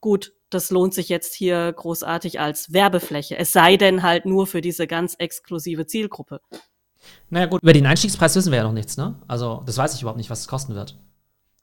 gut, das lohnt sich jetzt hier großartig als Werbefläche. Es sei denn halt nur für diese ganz exklusive Zielgruppe. Naja gut, über den Einstiegspreis wissen wir ja noch nichts, ne? Also das weiß ich überhaupt nicht, was es kosten wird.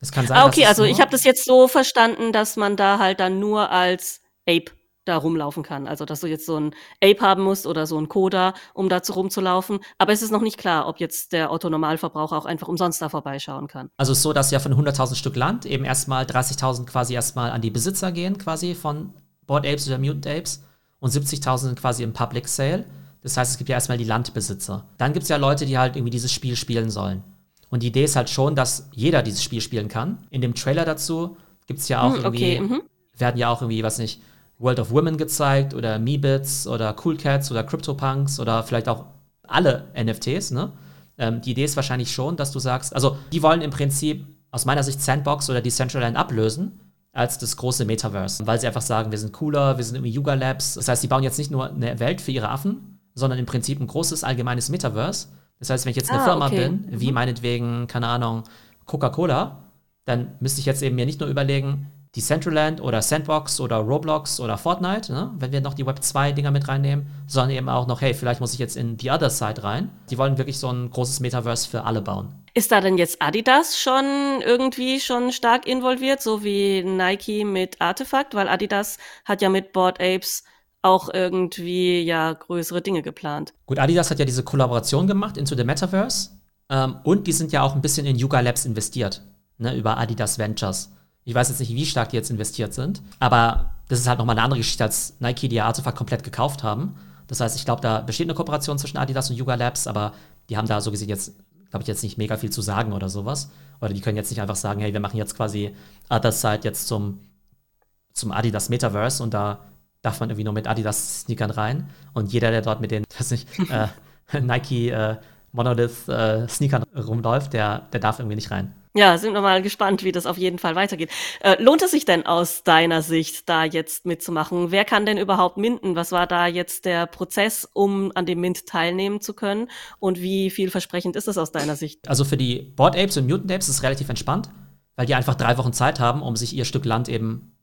Es kann sein, ah, okay, also ich habe das jetzt so verstanden, dass man da halt dann nur als Ape da rumlaufen kann. Also, dass du jetzt so ein Ape haben musst oder so ein Coda, um da zu rumzulaufen. Aber es ist noch nicht klar, ob jetzt der Otto-Normalverbraucher auch einfach umsonst da vorbeischauen kann. Also es ist so, dass ja von 100.000 Stück Land eben erstmal 30.000 quasi erstmal an die Besitzer gehen, quasi von Board Apes oder Mutant Apes und 70.000 sind quasi im Public Sale. Das heißt, es gibt ja erstmal die Landbesitzer. Dann gibt es ja Leute, die halt irgendwie dieses Spiel spielen sollen. Und die Idee ist halt schon, dass jeder dieses Spiel spielen kann. In dem Trailer dazu gibt es ja auch hm, irgendwie, mhm. werden ja auch irgendwie, was nicht, World of Women gezeigt oder Meebits oder Cool Cats oder CryptoPunks oder vielleicht auch alle NFTs, ne? Ähm, die Idee ist wahrscheinlich schon, dass du sagst, also die wollen im Prinzip aus meiner Sicht Sandbox oder Decentraland ablösen als das große Metaverse, weil sie einfach sagen, wir sind cooler, wir sind irgendwie Yuga Labs. Das heißt, sie bauen jetzt nicht nur eine Welt für ihre Affen, sondern im Prinzip ein großes allgemeines Metaverse das heißt, wenn ich jetzt eine ah, Firma okay. bin, wie mhm. meinetwegen, keine Ahnung, Coca-Cola, dann müsste ich jetzt eben mir nicht nur überlegen, die Centraland oder Sandbox oder Roblox oder Fortnite, ne, wenn wir noch die Web 2-Dinger mit reinnehmen, sondern eben auch noch, hey, vielleicht muss ich jetzt in die Other Side rein. Die wollen wirklich so ein großes Metaverse für alle bauen. Ist da denn jetzt Adidas schon irgendwie schon stark involviert, so wie Nike mit Artefakt? Weil Adidas hat ja mit Board Apes auch irgendwie ja größere Dinge geplant. Gut, Adidas hat ja diese Kollaboration gemacht into the Metaverse ähm, und die sind ja auch ein bisschen in Yuga Labs investiert, ne, über Adidas Ventures. Ich weiß jetzt nicht, wie stark die jetzt investiert sind, aber das ist halt nochmal eine andere Geschichte als Nike, die ja Artefakt komplett gekauft haben, Das heißt, ich glaube, da besteht eine Kooperation zwischen Adidas und Yuga Labs, aber die haben da so gesehen jetzt, glaube ich, jetzt nicht mega viel zu sagen oder sowas. Oder die können jetzt nicht einfach sagen, hey, wir machen jetzt quasi Other Side jetzt zum, zum Adidas Metaverse und da darf man irgendwie nur mit Adidas-Sneakern rein. Und jeder, der dort mit den, weiß nicht, [LAUGHS] äh, Nike äh, Monolith-Sneakern äh, rumläuft, der, der darf irgendwie nicht rein. Ja, sind wir mal gespannt, wie das auf jeden Fall weitergeht. Äh, lohnt es sich denn aus deiner Sicht, da jetzt mitzumachen? Wer kann denn überhaupt minden? Was war da jetzt der Prozess, um an dem Mint teilnehmen zu können? Und wie vielversprechend ist das aus deiner Sicht? Also für die Board Apes und Mutant Apes ist es relativ entspannt, weil die einfach drei Wochen Zeit haben, um sich ihr Stück Land eben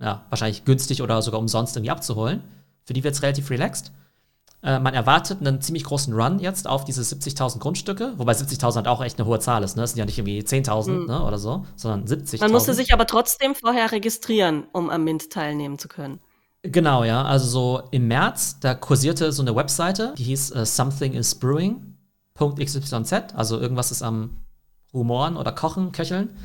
ja, wahrscheinlich günstig oder sogar umsonst irgendwie abzuholen. Für die wird es relativ relaxed. Äh, man erwartet einen ziemlich großen Run jetzt auf diese 70.000 Grundstücke, wobei 70.000 halt auch echt eine hohe Zahl ist. Ne? Das sind ja nicht irgendwie 10.000 mhm. ne, oder so, sondern 70.000. Man musste sich aber trotzdem vorher registrieren, um am Mint teilnehmen zu können. Genau, ja. Also so im März, da kursierte so eine Webseite, die hieß uh, somethingisbrewing.xyz, also irgendwas ist am Rumoren oder Kochen, Köcheln.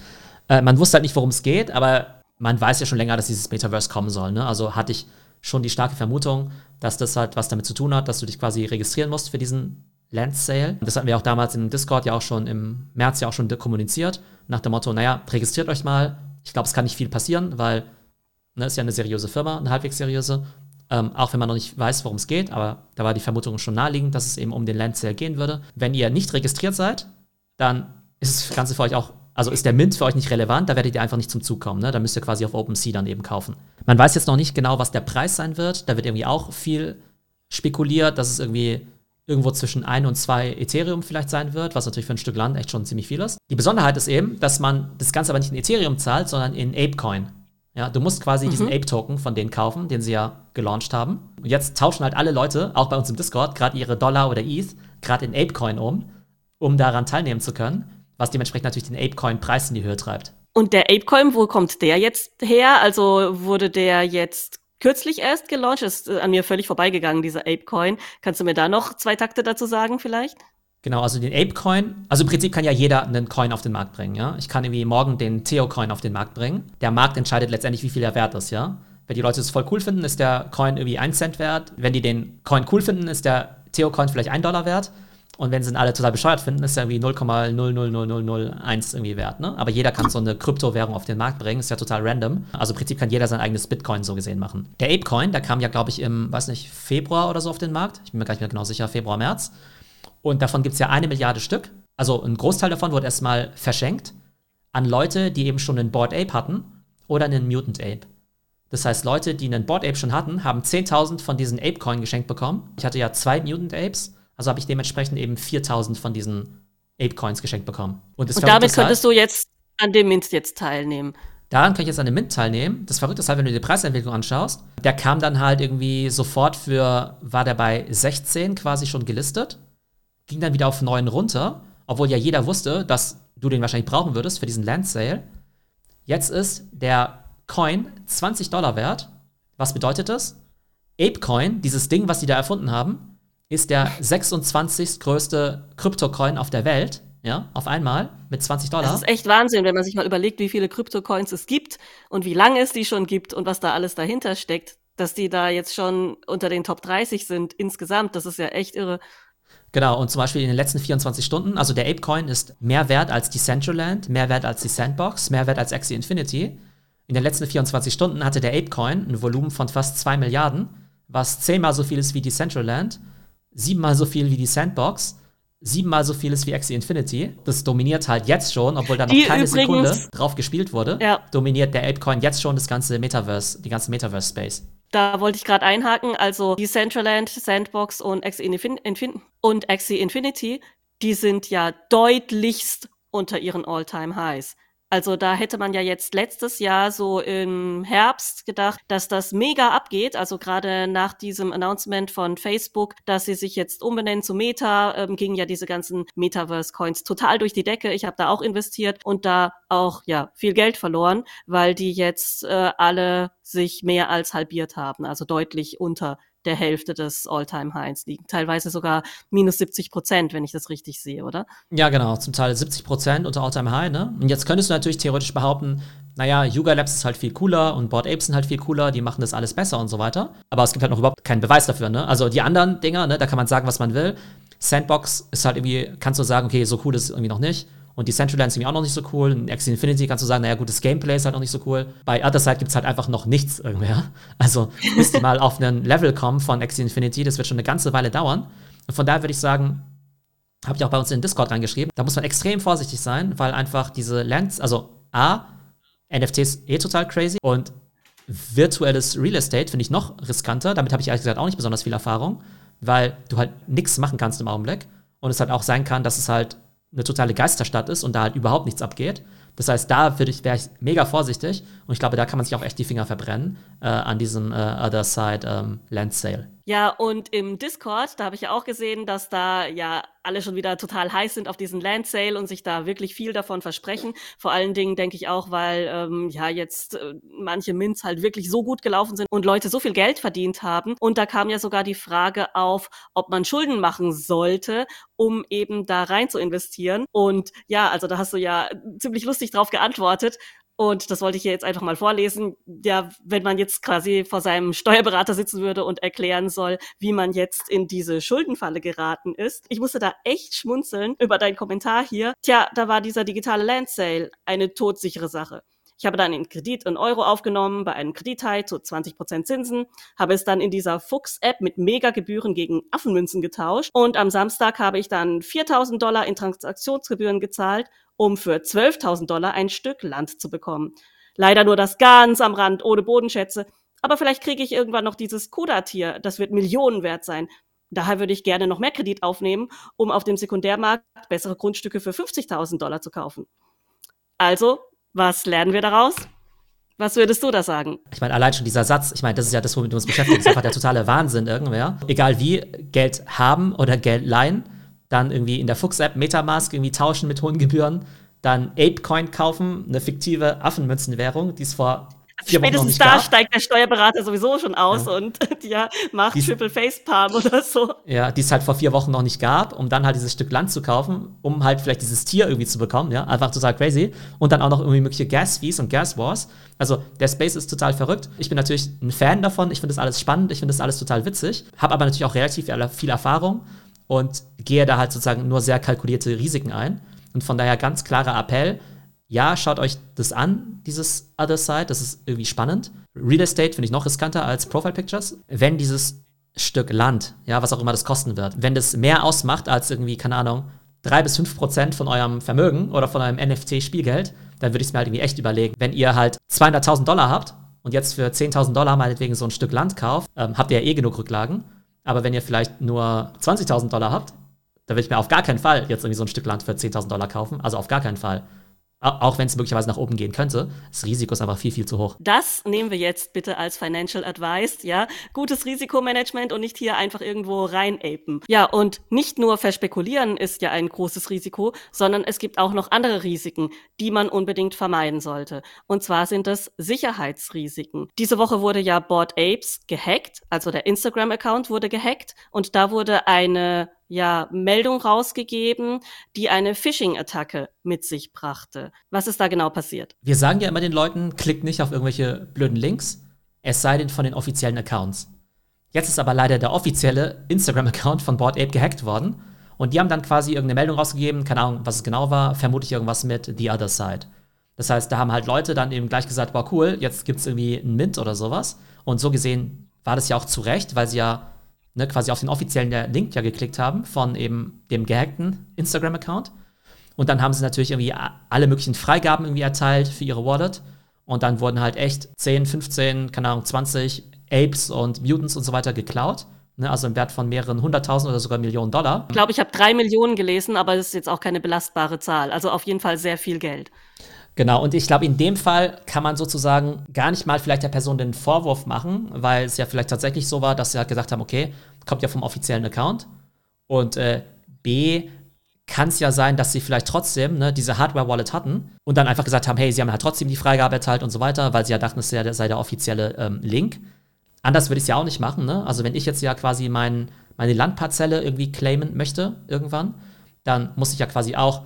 Äh, man wusste halt nicht, worum es geht, aber man weiß ja schon länger, dass dieses Metaverse kommen soll. Ne? Also hatte ich schon die starke Vermutung, dass das halt was damit zu tun hat, dass du dich quasi registrieren musst für diesen Land Sale. Das hatten wir auch damals im Discord ja auch schon im März ja auch schon kommuniziert, nach dem Motto, naja, registriert euch mal. Ich glaube, es kann nicht viel passieren, weil ne, ist ja eine seriöse Firma, eine halbwegs seriöse. Ähm, auch wenn man noch nicht weiß, worum es geht, aber da war die Vermutung schon naheliegend, dass es eben um den Land Sale gehen würde. Wenn ihr nicht registriert seid, dann ist das Ganze für euch auch also ist der Mint für euch nicht relevant, da werdet ihr einfach nicht zum Zug kommen. Ne? Da müsst ihr quasi auf OpenSea dann eben kaufen. Man weiß jetzt noch nicht genau, was der Preis sein wird. Da wird irgendwie auch viel spekuliert, dass es irgendwie irgendwo zwischen ein und zwei Ethereum vielleicht sein wird, was natürlich für ein Stück Land echt schon ziemlich viel ist. Die Besonderheit ist eben, dass man das Ganze aber nicht in Ethereum zahlt, sondern in Apecoin. Ja, du musst quasi mhm. diesen Ape-Token von denen kaufen, den sie ja gelauncht haben. Und jetzt tauschen halt alle Leute, auch bei uns im Discord, gerade ihre Dollar oder ETH, gerade in Apecoin um, um daran teilnehmen zu können was dementsprechend natürlich den Apecoin-Preis in die Höhe treibt. Und der Apecoin, wo kommt der jetzt her? Also wurde der jetzt kürzlich erst gelauncht? Ist äh, an mir völlig vorbeigegangen, dieser Apecoin. Kannst du mir da noch zwei Takte dazu sagen vielleicht? Genau, also den Apecoin, also im Prinzip kann ja jeder einen Coin auf den Markt bringen, ja. Ich kann irgendwie morgen den Theo-Coin auf den Markt bringen. Der Markt entscheidet letztendlich, wie viel er wert ist, ja. Wenn die Leute es voll cool finden, ist der Coin irgendwie 1 Cent wert. Wenn die den Coin cool finden, ist der Theo-Coin vielleicht 1 Dollar wert. Und wenn sie ihn alle total bescheuert finden, ist er irgendwie 0,00001 irgendwie wert. Ne? Aber jeder kann so eine Kryptowährung auf den Markt bringen, ist ja total random. Also im Prinzip kann jeder sein eigenes Bitcoin so gesehen machen. Der Apecoin, der kam ja, glaube ich, im, weiß nicht, Februar oder so auf den Markt. Ich bin mir gar nicht mehr genau sicher, Februar, März. Und davon gibt es ja eine Milliarde Stück. Also ein Großteil davon wurde erstmal verschenkt an Leute, die eben schon einen Board Ape hatten oder einen Mutant Ape. Das heißt, Leute, die einen Board Ape schon hatten, haben 10.000 von diesen Apecoin geschenkt bekommen. Ich hatte ja zwei Mutant Apes also habe ich dementsprechend eben 4000 von diesen Ape-Coins geschenkt bekommen. Und, Und damit könntest halt, du jetzt an dem Mint jetzt teilnehmen. Daran kann ich jetzt an dem Mint teilnehmen. Das Verrückte ist halt, wenn du die Preisentwicklung anschaust, der kam dann halt irgendwie sofort für, war der bei 16 quasi schon gelistet, ging dann wieder auf 9 runter, obwohl ja jeder wusste, dass du den wahrscheinlich brauchen würdest für diesen Land Sale. Jetzt ist der Coin 20 Dollar wert. Was bedeutet das? Apecoin, dieses Ding, was die da erfunden haben, ist der 26. größte Kryptocoin auf der Welt. Ja, auf einmal mit 20 Dollar. Das ist echt Wahnsinn, wenn man sich mal überlegt, wie viele Kryptocoins es gibt und wie lange es die schon gibt und was da alles dahinter steckt, dass die da jetzt schon unter den Top 30 sind insgesamt. Das ist ja echt irre. Genau, und zum Beispiel in den letzten 24 Stunden, also der Apecoin ist mehr wert als die Centraland, mehr wert als die Sandbox, mehr wert als Axie Infinity. In den letzten 24 Stunden hatte der Apecoin ein Volumen von fast 2 Milliarden, was zehnmal so viel ist wie die Centraland siebenmal so viel wie die Sandbox, siebenmal so viel ist wie Axie Infinity. Das dominiert halt jetzt schon, obwohl da noch die keine übrigens, Sekunde drauf gespielt wurde, ja. dominiert der Apecoin jetzt schon das ganze Metaverse, die ganze Metaverse-Space. Da wollte ich gerade einhaken, also die Decentraland, Sandbox und Axie, Infin Infin und Axie Infinity, die sind ja deutlichst unter ihren All-Time-Highs. Also da hätte man ja jetzt letztes Jahr so im Herbst gedacht, dass das mega abgeht. Also gerade nach diesem Announcement von Facebook, dass sie sich jetzt umbenennen zu Meta, ähm, gingen ja diese ganzen Metaverse-Coins total durch die Decke. Ich habe da auch investiert und da auch ja viel Geld verloren, weil die jetzt äh, alle sich mehr als halbiert haben, also deutlich unter der Hälfte des All-Time-Highs liegen. Teilweise sogar minus 70 Prozent, wenn ich das richtig sehe, oder? Ja, genau. Zum Teil 70 Prozent unter All-Time-High. Ne? Und jetzt könntest du natürlich theoretisch behaupten, naja, Yuga Labs ist halt viel cooler und Board Apes sind halt viel cooler, die machen das alles besser und so weiter. Aber es gibt halt noch überhaupt keinen Beweis dafür. Ne? Also die anderen Dinger, ne, da kann man sagen, was man will. Sandbox ist halt irgendwie, kannst du sagen, okay, so cool ist es irgendwie noch nicht. Und die Central sind irgendwie auch noch nicht so cool. In Axie Infinity kannst du sagen, naja, gut, das Gameplay ist halt noch nicht so cool. Bei Other Side gibt es halt einfach noch nichts irgendwer. [LAUGHS] Also, bis die mal auf einen Level kommen von Axie Infinity, das wird schon eine ganze Weile dauern. Und von daher würde ich sagen, habe ich auch bei uns in den Discord reingeschrieben, da muss man extrem vorsichtig sein, weil einfach diese Lands, also A, NFTs eh total crazy und virtuelles Real Estate finde ich noch riskanter. Damit habe ich ehrlich gesagt auch nicht besonders viel Erfahrung, weil du halt nichts machen kannst im Augenblick. Und es halt auch sein kann, dass es halt eine totale Geisterstadt ist und da halt überhaupt nichts abgeht. Das heißt, da würde ich, wäre ich mega vorsichtig und ich glaube, da kann man sich auch echt die Finger verbrennen äh, an diesem äh, Other Side ähm, Land Sale. Ja, und im Discord, da habe ich ja auch gesehen, dass da ja alle schon wieder total heiß sind auf diesen Land Sale und sich da wirklich viel davon versprechen. Vor allen Dingen denke ich auch, weil ähm, ja jetzt äh, manche Mints halt wirklich so gut gelaufen sind und Leute so viel Geld verdient haben. Und da kam ja sogar die Frage auf, ob man Schulden machen sollte, um eben da rein zu investieren. Und ja, also da hast du ja ziemlich lustig drauf geantwortet. Und das wollte ich hier jetzt einfach mal vorlesen. Ja, wenn man jetzt quasi vor seinem Steuerberater sitzen würde und erklären soll, wie man jetzt in diese Schuldenfalle geraten ist. Ich musste da echt schmunzeln über deinen Kommentar hier. Tja, da war dieser digitale Land Sale eine todsichere Sache. Ich habe dann einen Kredit in Euro aufgenommen bei einem Kredithai zu 20% Zinsen, habe es dann in dieser Fuchs-App mit Megagebühren gegen Affenmünzen getauscht und am Samstag habe ich dann 4000 Dollar in Transaktionsgebühren gezahlt um für 12.000 Dollar ein Stück Land zu bekommen. Leider nur das ganz am Rand, ohne Bodenschätze. Aber vielleicht kriege ich irgendwann noch dieses Kuda-Tier. Das wird Millionen wert sein. Daher würde ich gerne noch mehr Kredit aufnehmen, um auf dem Sekundärmarkt bessere Grundstücke für 50.000 Dollar zu kaufen. Also, was lernen wir daraus? Was würdest du da sagen? Ich meine, allein schon dieser Satz, ich meine, das ist ja das, womit wir uns beschäftigen, ist einfach der totale Wahnsinn irgendwer. Egal wie, Geld haben oder Geld leihen, dann irgendwie in der Fuchs-App Metamask irgendwie tauschen mit hohen Gebühren, dann Apecoin kaufen, eine fiktive Affenmünzenwährung, die es vor noch nicht da gab. steigt der Steuerberater sowieso schon aus ja. und [LAUGHS] ja, macht Dies, Triple Facepalm oder so. Ja, die es halt vor vier Wochen noch nicht gab, um dann halt dieses Stück Land zu kaufen, um halt vielleicht dieses Tier irgendwie zu bekommen, ja, einfach total crazy. Und dann auch noch irgendwie mögliche Gas-Fees und Gas-Wars. Also der Space ist total verrückt. Ich bin natürlich ein Fan davon, ich finde das alles spannend, ich finde das alles total witzig, habe aber natürlich auch relativ viel Erfahrung und gehe da halt sozusagen nur sehr kalkulierte Risiken ein. Und von daher ganz klarer Appell, ja, schaut euch das an, dieses Other Side, das ist irgendwie spannend. Real Estate finde ich noch riskanter als Profile Pictures. Wenn dieses Stück Land, ja, was auch immer das kosten wird, wenn das mehr ausmacht als irgendwie, keine Ahnung, drei bis fünf Prozent von eurem Vermögen oder von eurem NFT-Spielgeld, dann würde ich es mir halt irgendwie echt überlegen. Wenn ihr halt 200.000 Dollar habt und jetzt für 10.000 Dollar meinetwegen so ein Stück Land kauft, ähm, habt ihr ja eh genug Rücklagen. Aber wenn ihr vielleicht nur 20.000 Dollar habt, dann will ich mir auf gar keinen Fall jetzt irgendwie so ein Stück Land für 10.000 Dollar kaufen. Also auf gar keinen Fall auch wenn es möglicherweise nach oben gehen könnte, das Risiko ist einfach viel, viel zu hoch. Das nehmen wir jetzt bitte als Financial Advice, ja. Gutes Risikomanagement und nicht hier einfach irgendwo reinapen. Ja, und nicht nur verspekulieren ist ja ein großes Risiko, sondern es gibt auch noch andere Risiken, die man unbedingt vermeiden sollte. Und zwar sind es Sicherheitsrisiken. Diese Woche wurde ja Board Apes gehackt, also der Instagram-Account wurde gehackt und da wurde eine ja Meldung rausgegeben, die eine Phishing-Attacke mit sich brachte. Was ist da genau passiert? Wir sagen ja immer den Leuten, klickt nicht auf irgendwelche blöden Links, es sei denn von den offiziellen Accounts. Jetzt ist aber leider der offizielle Instagram-Account von Board Ape gehackt worden und die haben dann quasi irgendeine Meldung rausgegeben, keine Ahnung, was es genau war, vermutlich irgendwas mit The Other Side. Das heißt, da haben halt Leute dann eben gleich gesagt, boah, cool, jetzt gibt es irgendwie einen Mint oder sowas. Und so gesehen war das ja auch zu Recht, weil sie ja ne, quasi auf den offiziellen Link ja geklickt haben von eben dem gehackten Instagram-Account. Und dann haben sie natürlich irgendwie alle möglichen Freigaben irgendwie erteilt für ihre Wallet. Und dann wurden halt echt 10, 15, keine Ahnung, 20 Apes und Mutants und so weiter geklaut. Ne, also im Wert von mehreren hunderttausend oder sogar Millionen Dollar. Ich glaube, ich habe drei Millionen gelesen, aber das ist jetzt auch keine belastbare Zahl. Also auf jeden Fall sehr viel Geld. Genau, und ich glaube, in dem Fall kann man sozusagen gar nicht mal vielleicht der Person den Vorwurf machen, weil es ja vielleicht tatsächlich so war, dass sie halt gesagt haben, okay, kommt ja vom offiziellen Account. Und äh, B, kann es ja sein, dass sie vielleicht trotzdem ne, diese Hardware-Wallet hatten und dann einfach gesagt haben, hey, sie haben halt trotzdem die Freigabe erteilt und so weiter, weil sie ja dachten, es sei, sei der offizielle ähm, Link. Anders würde ich es ja auch nicht machen. Ne? Also wenn ich jetzt ja quasi mein, meine Landparzelle irgendwie claimen möchte irgendwann, dann muss ich ja quasi auch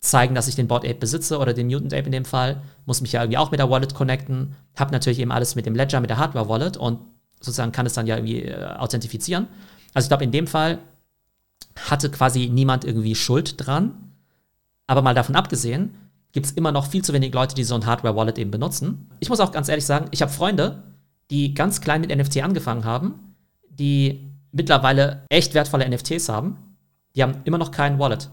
zeigen, dass ich den Board Ape besitze oder den Mutant Ape in dem Fall, muss mich ja irgendwie auch mit der Wallet connecten, habe natürlich eben alles mit dem Ledger, mit der Hardware Wallet und sozusagen kann es dann ja irgendwie äh, authentifizieren. Also ich glaube, in dem Fall hatte quasi niemand irgendwie Schuld dran. Aber mal davon abgesehen, gibt es immer noch viel zu wenig Leute, die so ein Hardware-Wallet eben benutzen. Ich muss auch ganz ehrlich sagen, ich habe Freunde, die ganz klein mit NFT angefangen haben, die mittlerweile echt wertvolle NFTs haben. Die haben immer noch kein Wallet.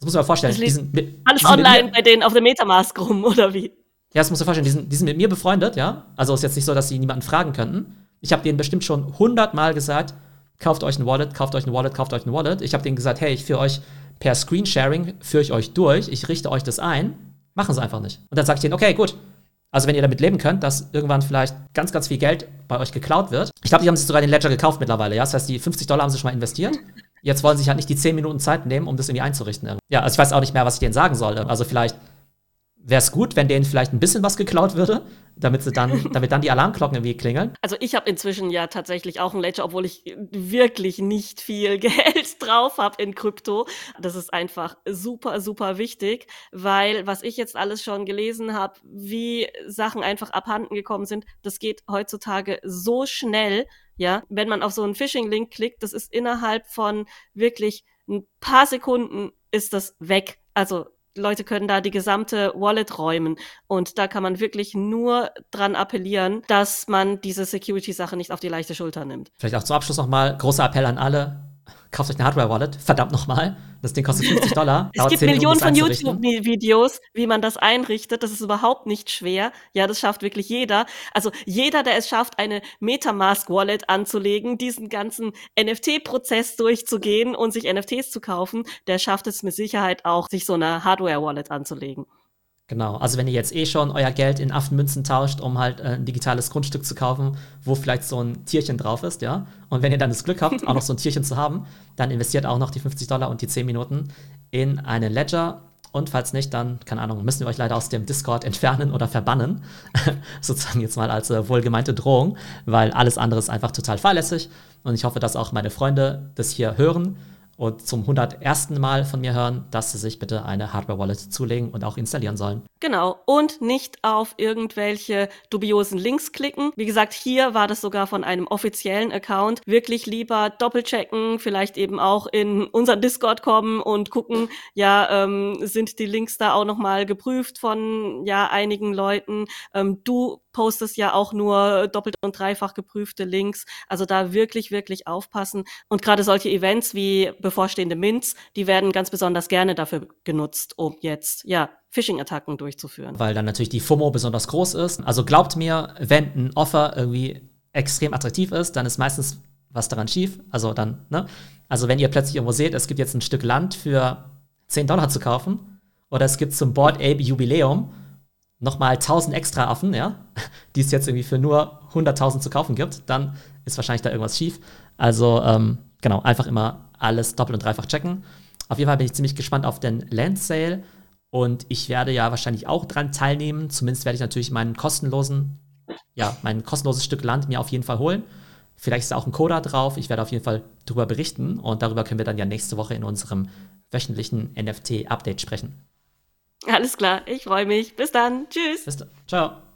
Das muss man sich vorstellen. Die sind, alles online bei denen auf dem Metamask rum, [LAUGHS] oder wie? Ja, das muss man sich vorstellen. Die sind, die sind mit mir befreundet, ja. Also ist jetzt nicht so, dass sie niemanden fragen könnten. Ich habe denen bestimmt schon hundertmal gesagt, kauft euch ein Wallet, kauft euch ein Wallet, kauft euch ein Wallet. Ich habe denen gesagt, hey, ich führe euch per Screensharing, führe ich euch durch, ich richte euch das ein. Machen sie einfach nicht. Und dann sage ich denen, okay, gut. Also wenn ihr damit leben könnt, dass irgendwann vielleicht ganz, ganz viel Geld bei euch geklaut wird. Ich glaube, die haben sich sogar den Ledger gekauft mittlerweile, ja. Das heißt, die 50 Dollar haben sie schon mal investiert. Jetzt wollen sie sich halt nicht die 10 Minuten Zeit nehmen, um das irgendwie einzurichten. Ja, also ich weiß auch nicht mehr, was ich denen sagen soll. Also vielleicht wäre es gut, wenn denen vielleicht ein bisschen was geklaut würde, damit sie dann, [LAUGHS] damit dann die Alarmglocken irgendwie klingeln. Also ich habe inzwischen ja tatsächlich auch ein Ledger, obwohl ich wirklich nicht viel [LAUGHS] Geld drauf habe in Krypto. Das ist einfach super, super wichtig, weil was ich jetzt alles schon gelesen habe, wie Sachen einfach abhanden gekommen sind, das geht heutzutage so schnell. Ja, wenn man auf so einen Phishing-Link klickt, das ist innerhalb von wirklich ein paar Sekunden ist das weg. Also Leute können da die gesamte Wallet räumen. Und da kann man wirklich nur dran appellieren, dass man diese Security-Sache nicht auf die leichte Schulter nimmt. Vielleicht auch zum Abschluss nochmal großer Appell an alle kauft euch eine Hardware-Wallet, verdammt nochmal. Das Ding kostet 50 Dollar. [LAUGHS] es gibt Millionen von YouTube-Videos, wie man das einrichtet. Das ist überhaupt nicht schwer. Ja, das schafft wirklich jeder. Also jeder, der es schafft, eine Metamask-Wallet anzulegen, diesen ganzen NFT-Prozess durchzugehen und sich NFTs zu kaufen, der schafft es mit Sicherheit auch, sich so eine Hardware-Wallet anzulegen. Genau, also wenn ihr jetzt eh schon euer Geld in Affenmünzen tauscht, um halt äh, ein digitales Grundstück zu kaufen, wo vielleicht so ein Tierchen drauf ist, ja, und wenn ihr dann das Glück habt, auch noch so ein Tierchen zu haben, dann investiert auch noch die 50 Dollar und die 10 Minuten in einen Ledger. Und falls nicht, dann, keine Ahnung, müssen wir euch leider aus dem Discord entfernen oder verbannen. [LAUGHS] Sozusagen jetzt mal als äh, wohlgemeinte Drohung, weil alles andere ist einfach total fahrlässig. Und ich hoffe, dass auch meine Freunde das hier hören und zum 101. Mal von mir hören, dass sie sich bitte eine Hardware-Wallet zulegen und auch installieren sollen. Genau. Und nicht auf irgendwelche dubiosen Links klicken. Wie gesagt, hier war das sogar von einem offiziellen Account. Wirklich lieber doppelchecken, vielleicht eben auch in unseren Discord kommen und gucken, ja, ähm, sind die Links da auch nochmal geprüft von, ja, einigen Leuten. Ähm, du postest ja auch nur doppelt und dreifach geprüfte Links. Also da wirklich, wirklich aufpassen. Und gerade solche Events wie bevorstehende Mints, die werden ganz besonders gerne dafür genutzt, um jetzt, ja, Phishing-Attacken durchzuführen. Weil dann natürlich die FOMO besonders groß ist. Also glaubt mir, wenn ein Offer irgendwie extrem attraktiv ist, dann ist meistens was daran schief. Also dann, ne? Also wenn ihr plötzlich irgendwo seht, es gibt jetzt ein Stück Land für 10 Dollar zu kaufen oder es gibt zum Board Ape Jubiläum nochmal 1000 extra Affen, ja, [LAUGHS] die es jetzt irgendwie für nur 100.000 zu kaufen gibt, dann ist wahrscheinlich da irgendwas schief. Also, ähm, genau, einfach immer alles doppelt und dreifach checken. Auf jeden Fall bin ich ziemlich gespannt auf den Land Sale und ich werde ja wahrscheinlich auch dran teilnehmen. Zumindest werde ich natürlich meinen kostenlosen, ja, mein kostenloses Stück Land mir auf jeden Fall holen. Vielleicht ist da auch ein Coda drauf. Ich werde auf jeden Fall darüber berichten und darüber können wir dann ja nächste Woche in unserem wöchentlichen NFT-Update sprechen. Alles klar, ich freue mich. Bis dann. Tschüss. Bis dann. Ciao.